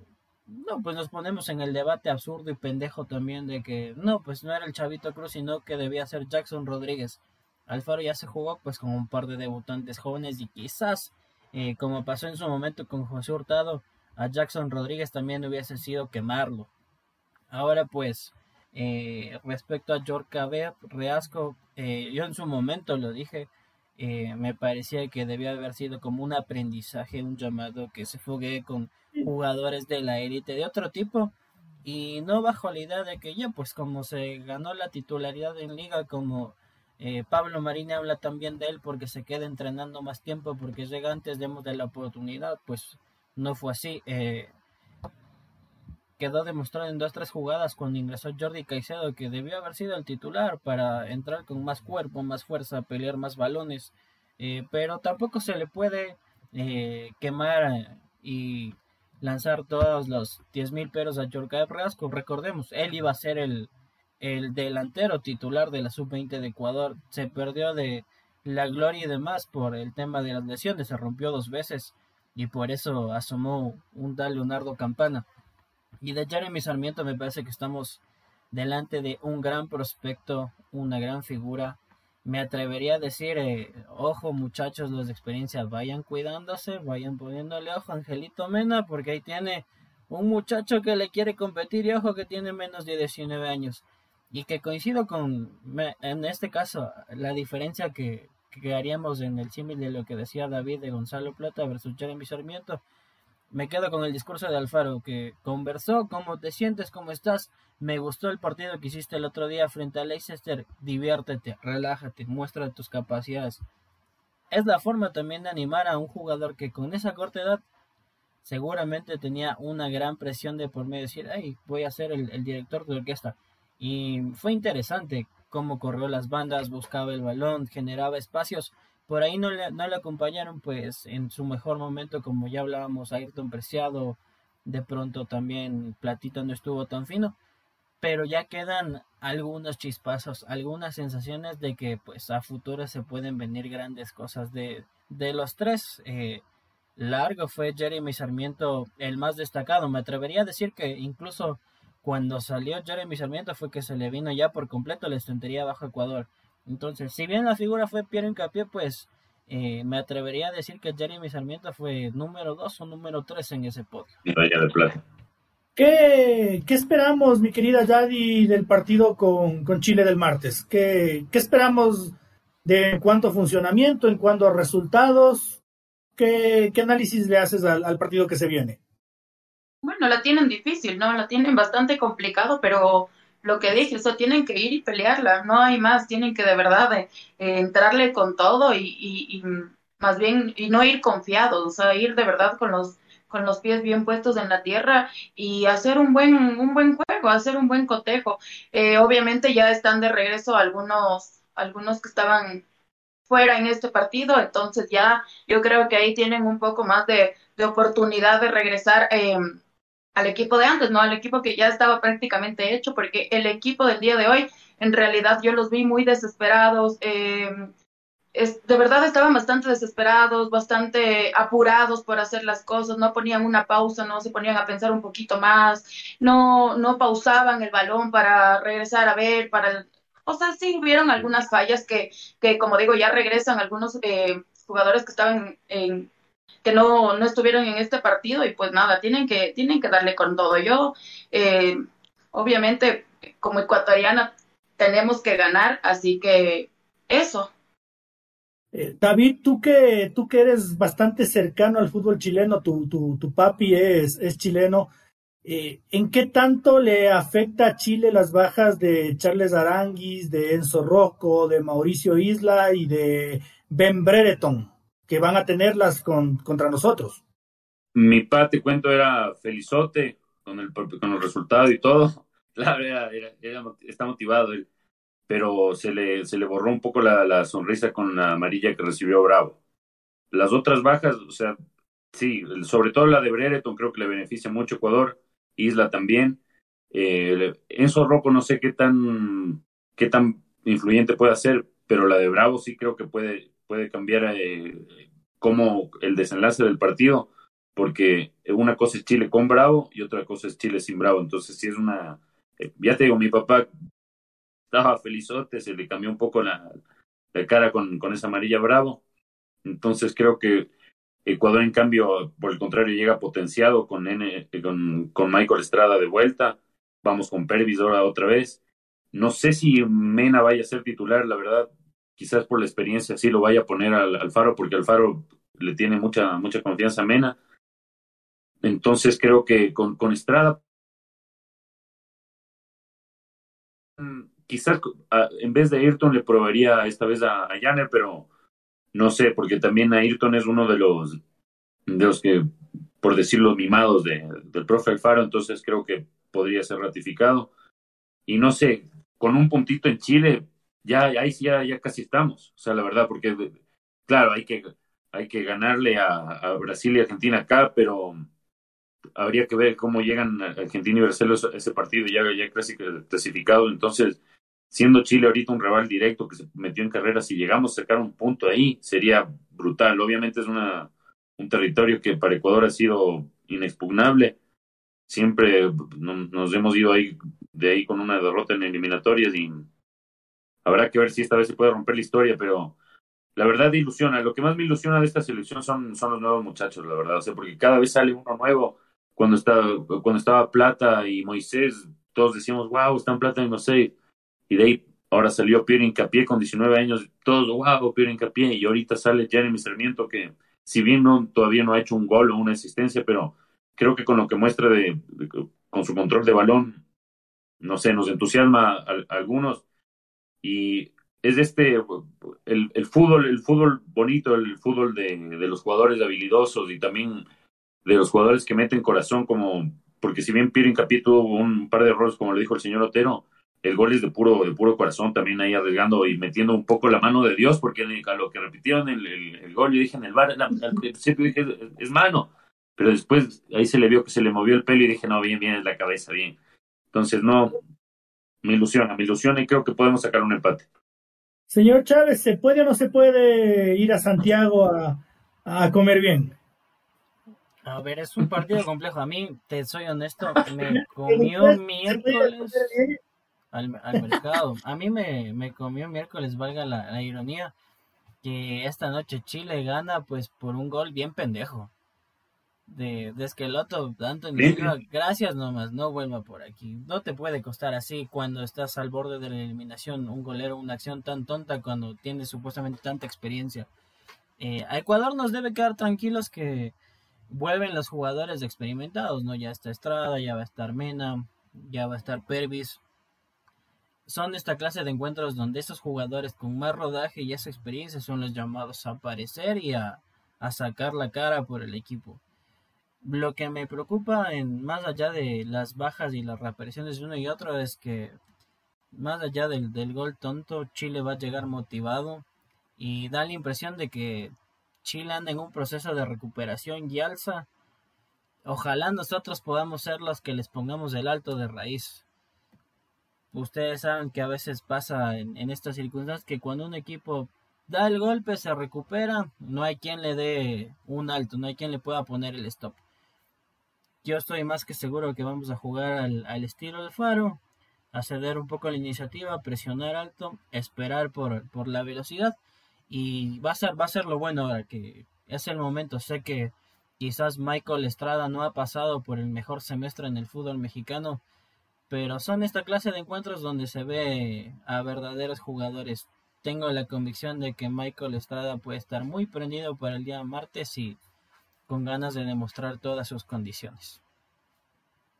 no pues nos ponemos en el debate absurdo y pendejo también de que no pues no era el Chavito Cruz sino que debía ser Jackson Rodríguez. Alfaro ya se jugó pues con un par de debutantes jóvenes y quizás eh, como pasó en su momento con José Hurtado a Jackson Rodríguez también hubiese sido quemarlo. Ahora pues eh, respecto a Yorka Reasco, eh, yo en su momento lo dije, eh, me parecía que debía haber sido como un aprendizaje, un llamado que se fugue con jugadores de la élite de otro tipo y no bajo la idea de que ya pues como se ganó la titularidad en liga como Pablo Marín habla también de él porque se queda entrenando más tiempo porque llega antes de la oportunidad pues no fue así quedó demostrado en dos tres jugadas cuando ingresó Jordi Caicedo que debió haber sido el titular para entrar con más cuerpo, más fuerza, pelear más balones, eh, pero tampoco se le puede eh, quemar y lanzar todos los 10.000 peros a Jorge Rasco. Recordemos, él iba a ser el, el delantero titular de la sub-20 de Ecuador. Se perdió de la gloria y demás por el tema de las lesiones, se rompió dos veces y por eso asomó un tal Leonardo Campana. Y de Jeremy Sarmiento me parece que estamos delante de un gran prospecto, una gran figura. Me atrevería a decir, eh, ojo muchachos, los de experiencia, vayan cuidándose, vayan poniéndole ojo a Angelito Mena, porque ahí tiene un muchacho que le quiere competir y ojo que tiene menos de 19 años. Y que coincido con, en este caso, la diferencia que, que haríamos en el símil de lo que decía David de Gonzalo Plata versus Jeremy Sarmiento. Me quedo con el discurso de Alfaro que conversó, cómo te sientes, cómo estás. Me gustó el partido que hiciste el otro día frente a Leicester. Diviértete, relájate, muestra tus capacidades. Es la forma también de animar a un jugador que con esa corta edad seguramente tenía una gran presión de por medio, decir, ay, voy a ser el, director de orquesta. Y fue interesante cómo corrió las bandas, buscaba el balón, generaba espacios. Por ahí no le, no le acompañaron, pues, en su mejor momento, como ya hablábamos, Ayrton Preciado, de pronto también Platita no estuvo tan fino, pero ya quedan algunos chispazos, algunas sensaciones de que, pues, a futuro se pueden venir grandes cosas de, de los tres. Eh, largo fue Jeremy Sarmiento el más destacado. Me atrevería a decir que incluso cuando salió Jeremy Sarmiento fue que se le vino ya por completo la estantería bajo Ecuador. Entonces, si bien la figura fue Piero Incapié, pues eh, me atrevería a decir que Jeremy Sarmiento fue número 2 o número 3 en ese podio. de plata. ¿Qué, ¿Qué, esperamos, mi querida Yadi, del partido con, con Chile del martes? ¿Qué, ¿Qué, esperamos de cuanto a funcionamiento, en cuanto a resultados? ¿Qué, análisis le haces al, partido que se viene? Bueno, la tienen difícil, ¿no? La tienen bastante complicado, pero lo que dije, eso tienen que ir y pelearla, no hay más, tienen que de verdad eh, entrarle con todo y, más bien, y no ir confiados, o sea, ir de verdad con los con los pies bien puestos en la tierra y hacer un buen un buen juego, hacer un buen cotejo. Eh, obviamente ya están de regreso algunos algunos que estaban fuera en este partido, entonces ya yo creo que ahí tienen un poco más de, oportunidad de regresar eh, al equipo de antes, ¿no? Al equipo que ya estaba prácticamente hecho, porque el equipo del día de hoy, en realidad yo los vi muy desesperados, eh, es, de verdad estaban bastante desesperados, bastante apurados por hacer las cosas, no ponían una pausa, no se ponían a pensar un poquito más, no, no pausaban el balón para regresar a ver, para o sea, sí hubieron algunas fallas que, que como digo, ya regresan algunos eh, jugadores que estaban en, que no, no estuvieron en este partido y pues nada, tienen que, tienen que darle con todo. Yo, eh, obviamente, como ecuatoriana, tenemos que ganar, así que eso. Eh, David, tú que, tú que eres bastante cercano al fútbol chileno, tu, tu, papi es, es chileno, eh, ¿En qué tanto le afecta a Chile las bajas de Charles Aranguis, de Enzo Rocco, de Mauricio Isla y de Ben Brereton, que van a tenerlas con, contra nosotros? Mi padre, te cuento, era felizote con el, con el resultado y todo. [LAUGHS] La verdad, está motivado él, pero se le, se le borró un poco la, la sonrisa con la amarilla que recibió Bravo. Las otras bajas, o sea, sí, sobre todo la de Brereton creo que le beneficia mucho Ecuador Isla también. Eh, Enzo Rocco no sé qué tan, qué tan influyente puede ser, pero la de Bravo sí creo que puede, puede cambiar eh, como el desenlace del partido, porque una cosa es Chile con Bravo y otra cosa es Chile sin Bravo. Entonces, si es una. Eh, ya te digo, mi papá estaba felizote, se le cambió un poco la, la cara con, con esa amarilla Bravo. Entonces, creo que Ecuador, en cambio, por el contrario, llega potenciado con, N, con, con Michael Estrada de vuelta. Vamos con Pervis ahora otra vez. No sé si Mena vaya a ser titular, la verdad. Quizás por la experiencia sí lo vaya a poner al, al Faro, porque Alfaro le tiene mucha, mucha confianza a Mena. Entonces creo que con, con Estrada quizás en vez de Ayrton le probaría esta vez a, a Janner, pero no sé, porque también Ayrton es uno de los, de los que, por decirlo, mimados de, del profe Alfaro, entonces creo que podría ser ratificado. Y no sé, con un puntito en Chile, ya ahí ya, ya casi estamos. O sea, la verdad, porque, claro, hay que, hay que ganarle a, a Brasil y Argentina acá, pero habría que ver cómo llegan Argentina y Brasil a ese partido ya, ya casi clasificado. Entonces, siendo Chile ahorita un rival directo que se metió en carrera, si llegamos a sacar un punto ahí, sería brutal. Obviamente es una, un territorio que para Ecuador ha sido inexpugnable. Siempre nos hemos ido ahí de ahí con una derrota en eliminatorias y habrá que ver si esta vez se puede romper la historia, pero la verdad ilusiona. Lo que más me ilusiona de esta selección son, son los nuevos muchachos, la verdad. O sea, porque cada vez sale uno nuevo cuando estaba, cuando estaba Plata y Moisés, todos decíamos, wow, están Plata y Moisés. Y de ahí ahora salió Pierre Incapié con 19 años, todos, wow, Pierre Incapié. Y ahorita sale Jeremy Sarmiento, que si bien no, todavía no ha hecho un gol o una asistencia, pero creo que con lo que muestra de, con su control de balón, no sé, nos entusiasma a, algunos. Y es este, el, el, fútbol, el fútbol bonito, el fútbol de, de los jugadores habilidosos y también de los jugadores que meten corazón, como, porque si bien Piero Incapié tuvo un par de errores, como le dijo el señor Otero, el gol es de puro, de puro corazón, también ahí arriesgando y metiendo un poco la mano de Dios, porque a lo que repitieron el, el, gol, yo dije en el bar, al principio dije, es mano, pero después ahí se le vio que se le movió el pelo y dije, no, bien, bien, es la cabeza, bien. Entonces, no, me ilusiona, me ilusiona y creo que podemos sacar un empate. Señor Chávez, ¿se puede o no se puede ir a Santiago a, a comer bien? A ver, es un partido complejo. A mí, te soy honesto, me [LAUGHS] comió miércoles al, al mercado. A mí me, me comió miércoles, valga la, la, ironía, que esta noche Chile gana pues por un gol bien pendejo. De, de Esqueloto, Anthony, gracias nomás, no vuelva por aquí. No te puede costar así cuando estás al borde de la eliminación, un golero, una acción tan tonta cuando tienes supuestamente tanta experiencia. Eh, a Ecuador nos debe quedar tranquilos que vuelven los jugadores experimentados, ¿no? Ya está Estrada, ya va a estar Mena, ya va a estar Pervis. Son esta clase de encuentros donde estos jugadores con más rodaje y esa experiencia son los llamados a aparecer y a, sacar la cara por el equipo. Lo que me preocupa, en, más allá de las bajas y las reapariciones de uno y otro, es que más allá del, del gol tonto, Chile va a llegar motivado y da la impresión de que Chile anda en un proceso de recuperación y alza. Ojalá nosotros podamos ser los que les pongamos el alto de raíz. Ustedes saben que a veces pasa en, estas circunstancias que cuando un equipo da el golpe, se recupera, no hay quien le dé un alto, no hay quien le pueda poner el stop. Yo estoy más que seguro que vamos a jugar al, al estilo de Faro, a ceder un poco la iniciativa, presionar alto, esperar por, por la velocidad y va a ser, va a ser lo bueno ahora que es el momento. Sé que quizás Michael Estrada no ha pasado por el mejor semestre en el fútbol mexicano, pero son esta clase de encuentros donde se ve a verdaderos jugadores. Tengo la convicción de que Michael Estrada puede estar muy prendido para el día martes y con ganas de demostrar todas sus condiciones.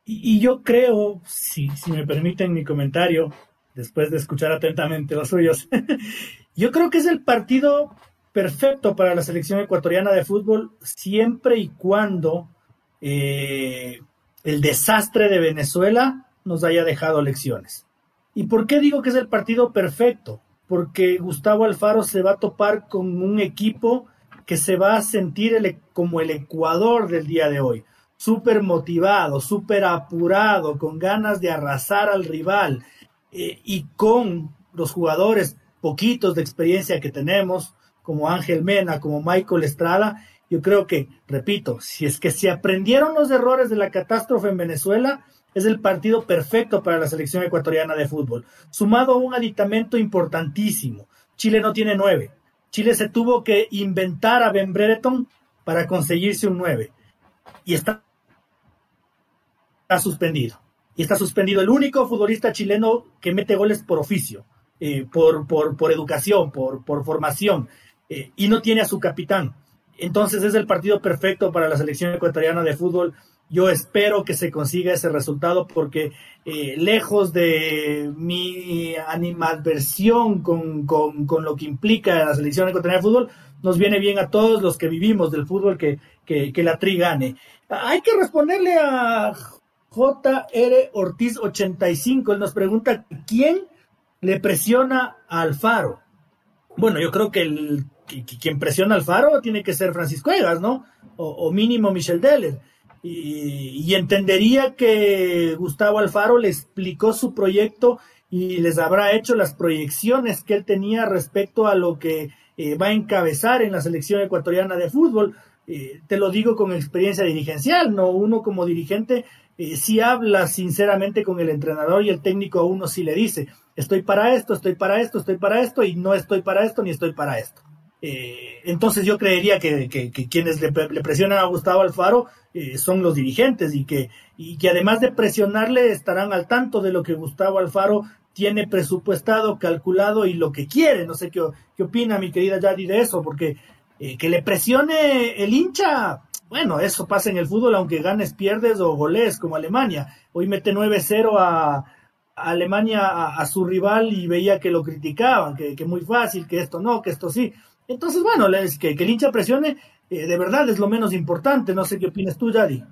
Y, yo creo, si, me permiten mi comentario, después de escuchar atentamente los suyos, [LAUGHS] Yo creo que es el partido perfecto para la selección ecuatoriana de fútbol siempre y cuando eh, el desastre de Venezuela nos haya dejado lecciones. ¿Y por qué digo que es el partido perfecto? Porque Gustavo Alfaro se va a topar con un equipo que se va a sentir el, como el Ecuador del día de hoy, súper motivado, súper apurado, con ganas de arrasar al rival eh, y con los jugadores poquitos de experiencia que tenemos, como Ángel Mena, como Michael Estrada, yo creo que, repito, si es que se aprendieron los errores de la catástrofe en Venezuela, es el partido perfecto para la selección ecuatoriana de fútbol. Sumado a un aditamento importantísimo, Chile no tiene nueve. Chile se tuvo que inventar a Ben Brereton para conseguirse un nueve. Y está, está suspendido. Y está suspendido el único futbolista chileno que mete goles por oficio. Eh, por, por, por, educación, por, por formación, eh, y no tiene a su capitán. Entonces es el partido perfecto para la selección ecuatoriana de fútbol. Yo espero que se consiga ese resultado porque eh, lejos de mi animadversión con, con, con, lo que implica la selección ecuatoriana de fútbol, nos viene bien a todos los que vivimos del fútbol que, que, que la tri gane. Hay que responderle a JR Ortiz 85. Él nos pregunta quién le presiona a Alfaro. Bueno, yo creo que, el, quien presiona a Alfaro tiene que ser Francisco Egas, ¿no? O, mínimo Michel Deller. Y, entendería que Gustavo Alfaro le explicó su proyecto y les habrá hecho las proyecciones que él tenía respecto a lo que eh, va a encabezar en la selección ecuatoriana de fútbol. Eh, te lo digo con experiencia dirigencial, ¿no? Uno como dirigente eh, si habla sinceramente con el entrenador y el técnico a uno sí le dice, estoy para esto, estoy para esto, estoy para esto y no estoy para esto ni estoy para esto. Entonces yo creería que, quienes le, presionan a Gustavo Alfaro eh, son los dirigentes y que, y que además de presionarle estarán al tanto de lo que Gustavo Alfaro tiene presupuestado, calculado y lo que quiere. No sé qué, qué opina mi querida Yadi de eso, porque eh, que le presione el hincha, bueno, eso pasa en el fútbol, aunque ganes, pierdes o goles, como Alemania. Hoy mete 9-0 a, Alemania a, su rival y veía que lo criticaban, que, que muy fácil, que esto no, que esto sí. Entonces, bueno, que, que el hincha presione, eh, de verdad es lo menos importante. No sé qué opinas tú, Yadi.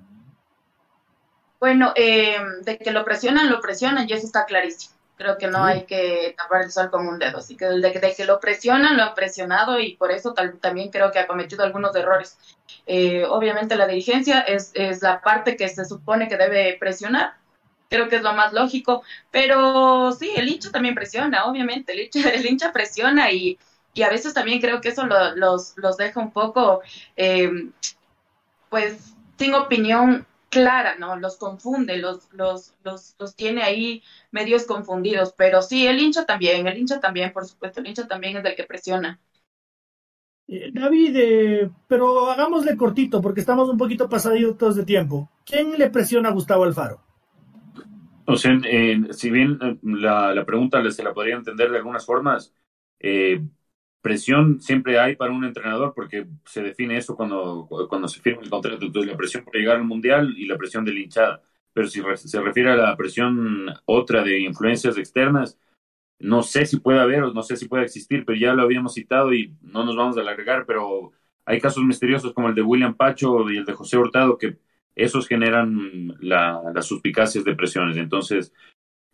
Bueno, eh, de que lo presionan, lo presionan, y eso está clarísimo. Creo que no hay que tapar el sol con un dedo. Así que de, que lo presionan, lo han presionado y por eso también creo que ha cometido algunos errores. Eh, obviamente la dirigencia es, es la parte que se supone que debe presionar. Creo que es lo más lógico. Pero sí, el hincha también presiona, obviamente. El hincha, [LAUGHS] el hincha presiona y, y a veces también creo que eso los, los deja un poco, eh, pues, sin opinión clara, ¿no? Los confunde, los, los, los, los tiene ahí medios confundidos, pero sí, el hincha también, el hincha también, por supuesto, el hincha también es el que presiona. Eh, David, eh, pero hagámosle cortito porque estamos un poquito pasaditos de tiempo. ¿Quién le presiona a Gustavo Alfaro? O sea, si bien eh, la, la, pregunta se la podría entender de algunas formas, eh, presión siempre hay para un entrenador porque se define eso cuando, cuando se firma el contrato. Entonces, la presión por llegar al mundial y la presión de la hinchada. Pero si se refiere a la presión otra de influencias externas, no sé si puede haber o no sé si puede existir, pero ya lo habíamos citado y no nos vamos a alargar, pero hay casos misteriosos como el de William Pacho y el de José Hurtado que esos generan las suspicacias de presiones. Entonces,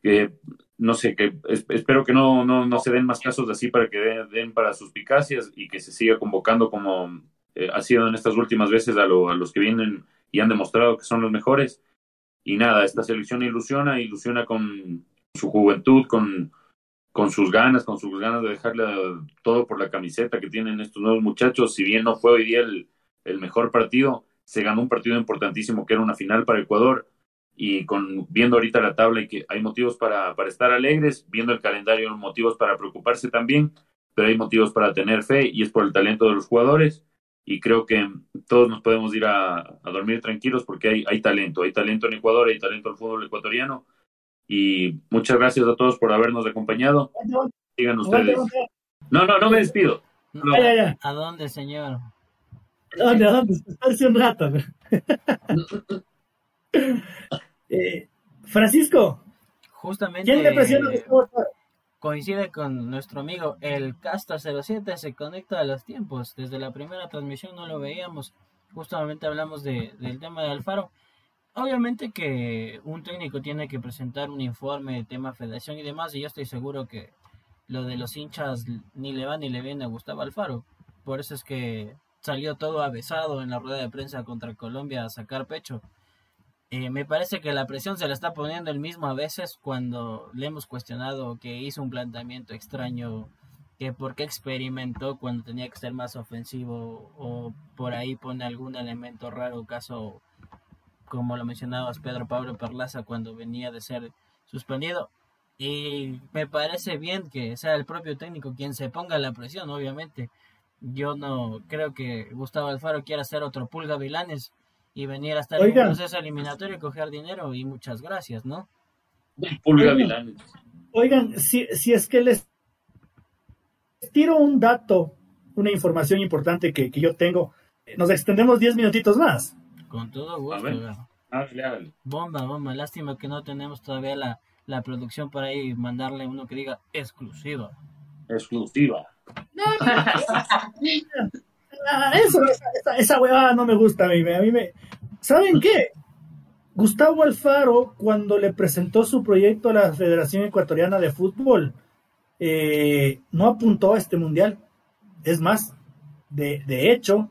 eh, no sé, que espero que no, no, no, se den más casos así para que den, para suspicacias y que se siga convocando como eh, ha sido en estas últimas veces a, a, los que vienen y han demostrado que son los mejores. Y nada, esta selección ilusiona, ilusiona con su juventud, con, con sus ganas, con sus ganas de dejarle todo por la camiseta que tienen estos nuevos muchachos. Si bien no fue hoy día el, el mejor partido, se ganó un partido importantísimo que era una final para Ecuador y con viendo ahorita la tabla y que hay motivos para, para estar alegres, viendo el calendario, motivos para preocuparse también, pero hay motivos para tener fe y es por el talento de los jugadores y creo que todos nos podemos ir a, a dormir tranquilos porque hay, hay talento, hay talento en Ecuador, hay talento en el fútbol ecuatoriano y muchas gracias a todos por habernos acompañado. Sigan ustedes. No, no, no me despido. ¿A dónde, señor? ¿A dónde? ¿A dónde? Hace un rato. [LAUGHS] Eh, Francisco. Justamente. Coincide con nuestro amigo el Casta 07, se conecta a los tiempos. Desde la primera transmisión no lo veíamos. Justamente hablamos de, del tema de Alfaro. Obviamente que un técnico tiene que presentar un informe de tema federación y demás, y yo estoy seguro que lo de los hinchas ni le va ni le viene a Gustavo Alfaro. Por eso es que salió todo avesado en la rueda de prensa contra Colombia a sacar pecho. Eh, me parece que la presión se la está poniendo el mismo a veces cuando le hemos cuestionado que hizo un planteamiento extraño, que por qué experimentó cuando tenía que ser más ofensivo o por ahí pone algún elemento raro, caso como lo mencionabas Pedro Pablo Perlaza cuando venía de ser suspendido. Y me parece bien que sea el propio técnico quien se ponga la presión, obviamente. Yo no creo que Gustavo Alfaro quiera ser otro Pulga Vilanes y venir a estar en un proceso eliminatorio y coger dinero y muchas gracias, ¿no? oigan, si, si es que les tiro un dato, una información importante que, que yo tengo, nos extendemos 10 minutitos más. Con todo gusto. Bomba, bomba. Lástima que no tenemos todavía la, la producción para ahí mandarle uno que diga exclusiva. Exclusiva. [LAUGHS] Ah, eso, esa, esa, huevada no me gusta a mí. A mí me... ¿Saben qué? Gustavo Alfaro, cuando le presentó su proyecto a la Federación Ecuatoriana de Fútbol, eh, no apuntó a este mundial. Es más, de, de hecho,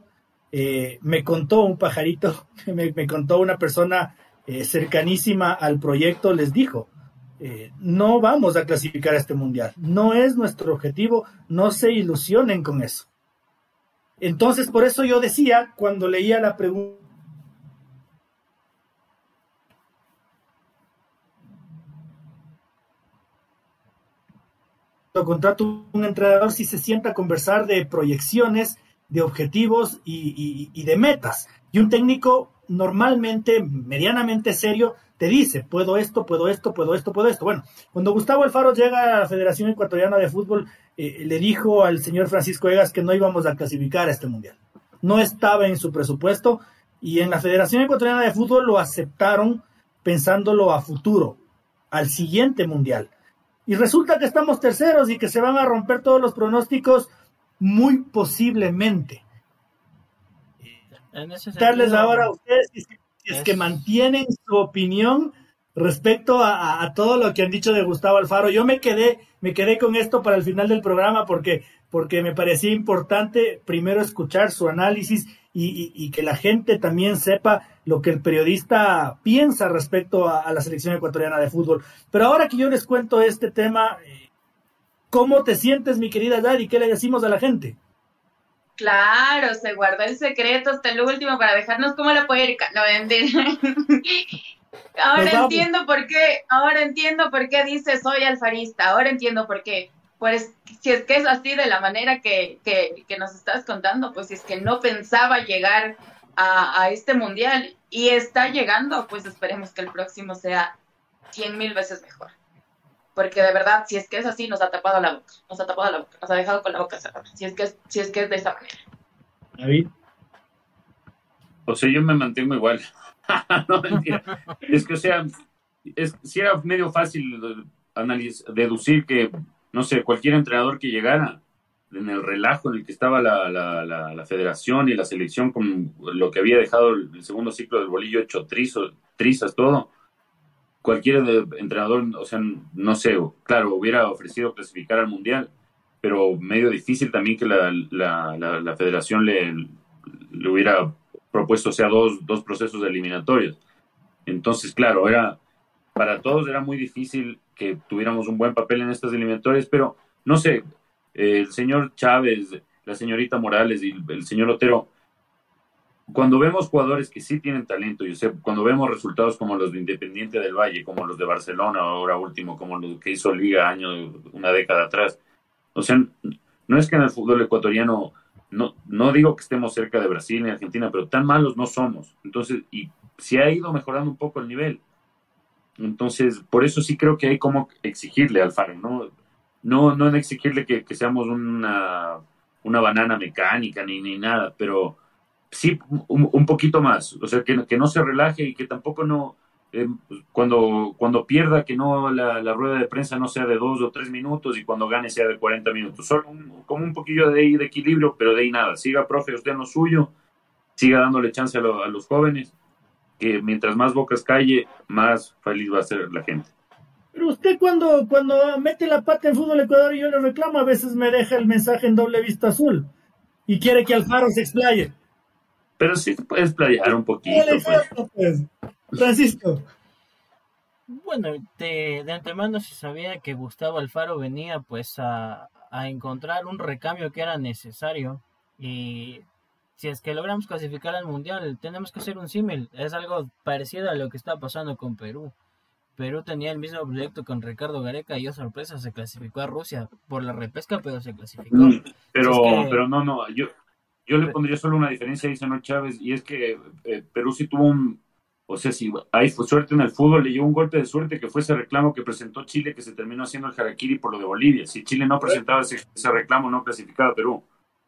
eh, me contó un pajarito, [LAUGHS] me, me contó una persona eh, cercanísima al proyecto, les dijo, no vamos a clasificar a este mundial, no es nuestro objetivo, no se ilusionen con eso. Entonces, por eso yo decía, cuando leía la pregunta, contrata un entrenador sí se sienta a conversar de proyecciones, de objetivos y, de metas. Y un técnico normalmente, medianamente serio, te dice, puedo esto, puedo esto, puedo esto, puedo esto. Bueno, cuando Gustavo Alfaro llega a la Federación Ecuatoriana de Fútbol, eh, le dijo al señor Francisco Egas que no íbamos a clasificar a este mundial. No estaba en su presupuesto y en la Federación Ecuatoriana de Fútbol lo aceptaron pensándolo a futuro, al siguiente mundial. Y resulta que estamos terceros y que se van a romper todos los pronósticos muy posiblemente. Darles ahora a ustedes si es, que mantienen su opinión respecto a, todo lo que han dicho de Gustavo Alfaro. Yo me quedé, me quedé con esto para el final del programa porque, porque me parecía importante primero escuchar su análisis y, que la gente también sepa lo que el periodista piensa respecto a, la selección ecuatoriana de fútbol. Pero ahora que yo les cuento este tema, eh, ¿cómo te sientes, mi querida Daddy? ¿Qué le decimos a la gente? Claro, se guardó el secreto hasta el último para dejarnos como la puerca. No, [LAUGHS] ahora entiendo por qué, ahora entiendo por qué dice soy alfarista, ahora entiendo por qué. Pues si es que es así de la manera que, que, nos estás contando, pues si es que no pensaba llegar a, a, este mundial y está llegando, pues esperemos que el próximo sea cien mil veces mejor. Porque de verdad, si es que es así, nos ha tapado la boca, nos ha tapado la boca, nos ha dejado con la boca cerrada, si es que es, si es, que es de esa manera. David. O sea, yo me mantengo igual. [LAUGHS] no, mentira. Es que, o sea, es, si era medio fácil deducir que no sé, cualquier entrenador que llegara en el relajo en el que estaba la, la, federación y la selección con lo que había dejado el, segundo ciclo del bolillo hecho trizas, todo, cualquier entrenador, o sea, no sé, claro, hubiera ofrecido clasificar al Mundial, pero medio difícil también que la, federación le, le, hubiera propuesto, o sea, dos, dos procesos eliminatorios. Entonces, claro, era para todos era muy difícil que tuviéramos un buen papel en estas eliminatorias, pero no sé, el señor Chávez, la señorita Morales y el señor Otero, cuando vemos jugadores que sí tienen talento, y cuando vemos resultados como los de Independiente del Valle, como los de Barcelona, ahora último, como los que hizo Liga año, una década atrás, o sea, no es que en el fútbol ecuatoriano, no, no digo que estemos cerca de Brasil ni Argentina, pero tan malos no somos. Entonces, y se ha ido mejorando un poco el nivel. Entonces, por eso sí creo que hay como exigirle al Faro, ¿no? No, no en exigirle que, seamos una, una, banana mecánica ni, ni nada, pero sí un, poquito más. O sea, que, que, no se relaje y que tampoco no, eh, cuando, cuando pierda, que no la, rueda de prensa no sea de dos o tres minutos y cuando gane sea de 40 minutos. Solo como un poquillo de, de equilibrio, pero de ahí nada. Siga, profe, usted en lo suyo, siga dándole chance a, a los jóvenes que mientras más bocas calle, más feliz va a ser la gente. Pero usted cuando, cuando mete la pata en fútbol Ecuador y yo le reclamo, a veces me deja el mensaje en doble vista azul y quiere que Alfaro se explaye. Pero sí te puedes explayar un poquito. Pues. pues. Francisco. Bueno, de, de, antemano se sabía que Gustavo Alfaro venía pues a, a encontrar un recambio que era necesario y si es que logramos clasificar al mundial, tenemos que hacer un símil. Es algo parecido a lo que está pasando con Perú. Perú tenía el mismo proyecto con Ricardo Gareca y, oh sorpresa, se clasificó a Rusia por la repesca, pero se clasificó. Mm, pero, pero no, no, yo, yo le pondría solo una diferencia ahí, señor Chávez, y es que eh, Perú sí tuvo un, o sea, si ahí fue suerte en el fútbol, le llevó un golpe de suerte que fue ese reclamo que presentó Chile, que se terminó haciendo el Harakiri por lo de Bolivia. Si Chile no presentaba ese, ese reclamo, no clasificaba a Perú.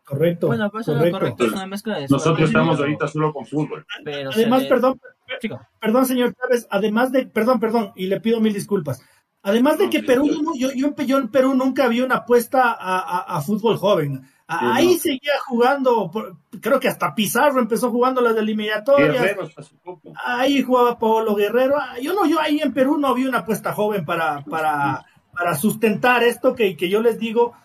Correcto. Bueno, pues correcto. es una mezcla de Nosotros estamos ahorita solo con fútbol. además, perdón, perdón, señor Chávez, además de, perdón, perdón, y le pido mil disculpas. Además de que Perú, yo, yo, en Perú nunca vi una apuesta a, fútbol joven. Ahí seguía jugando, creo que hasta Pizarro empezó jugando las eliminatorias. Ahí jugaba Pablo Guerrero. Ah, yo no, yo ahí en Perú no vi una apuesta joven para, para, para sustentar esto que, que yo les digo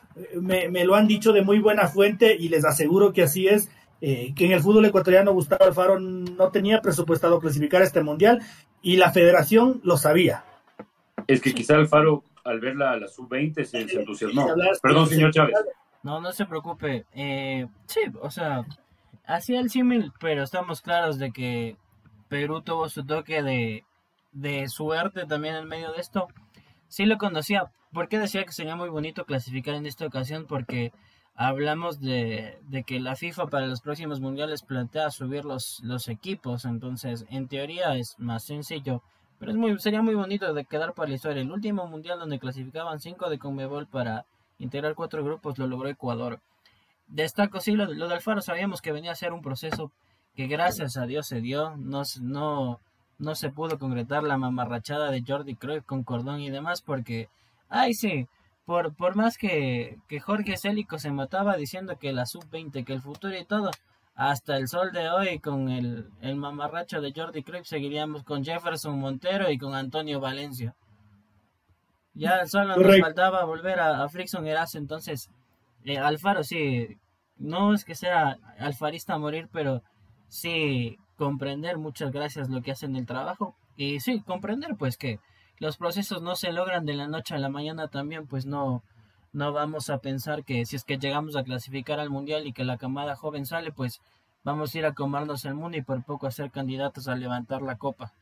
me, lo han dicho de muy buena fuente y les aseguro que así es, eh, que en el fútbol ecuatoriano Gustavo Alfaro no tenía presupuestado clasificar este mundial y la federación lo sabía. Es que quizá Alfaro al ver la, la sub-20 se, entusiasmó. Perdón, señor Chávez. No, no se preocupe. Eh, sí, o sea, hacía el símil, pero estamos claros de que Perú tuvo su toque de, de suerte también en medio de esto sí lo conocía. ¿Por qué decía que sería muy bonito clasificar en esta ocasión? Porque hablamos de, de, que la FIFA para los próximos mundiales plantea subir los, los equipos, entonces en teoría es más sencillo, pero es muy, sería muy bonito de quedar para la historia. El último mundial donde clasificaban cinco de Conmebol para integrar cuatro grupos lo logró Ecuador. Destaco, sí, lo, lo de Alfaro sabíamos que venía a ser un proceso que gracias a Dios se dio, no, no, no se pudo concretar la mamarrachada de Jordi Cruyff con Cordón y demás porque, ay sí, por, por más que, que Jorge Célico se mataba diciendo que la sub-20, que el futuro y todo, hasta el sol de hoy con el, el mamarracho de Jordi Cruyff seguiríamos con Jefferson Montero y con Antonio Valencia. Ya solo nos faltaba volver a, a Frickson Eras, entonces eh, Alfaro sí, no es que sea alfarista a morir, pero sí comprender, muchas gracias lo que hacen el trabajo y sí, comprender pues que los procesos no se logran de la noche a la mañana también, pues no, no vamos a pensar que si es que llegamos a clasificar al mundial y que la camada joven sale, pues vamos a ir a comernos el mundo y por poco a ser candidatos a levantar la copa.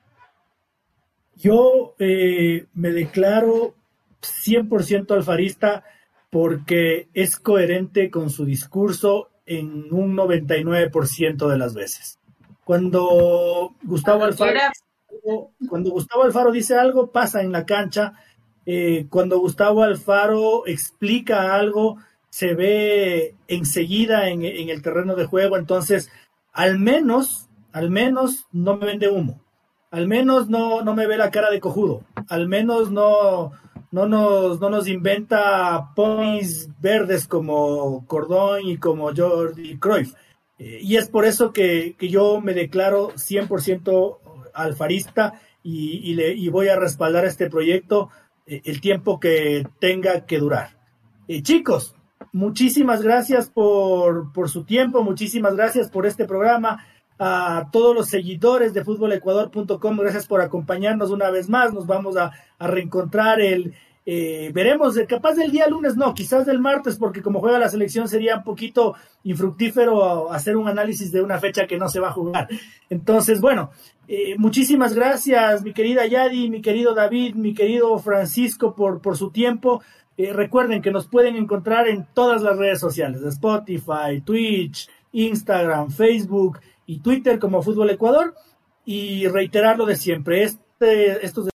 Yo eh, me declaro 100% alfarista porque es coherente con su discurso en un 99% de las veces. Cuando Gustavo Alfaro cuando Gustavo Alfaro dice algo, pasa en la cancha. Eh, cuando Gustavo Alfaro explica algo, se ve enseguida en, el terreno de juego. Entonces, al menos, al menos no me vende humo. Al menos no, no me ve la cara de cojudo. Al menos no, no, nos, no nos inventa ponis verdes como Cordón y como Jordi Cruyff. Eh, y es por eso que, que yo me declaro 100% alfarista y, le, y voy a respaldar este proyecto eh, el tiempo que tenga que durar. Eh, chicos, muchísimas gracias por, por su tiempo, muchísimas gracias por este programa a todos los seguidores de fútbolecuador.com. Gracias por acompañarnos una vez más. Nos vamos a, a reencontrar el, eh, veremos, eh, capaz del día lunes, no, quizás del martes, porque como juega la selección sería un poquito infructífero hacer un análisis de una fecha que no se va a jugar. Entonces, bueno, eh, muchísimas gracias, mi querida Yadi, mi querido David, mi querido Francisco, por, por su tiempo. recuerden que nos pueden encontrar en todas las redes sociales, Spotify, Twitch, Instagram, Facebook y Twitter como Fútbol Ecuador. Y reiterar lo de siempre, este, estos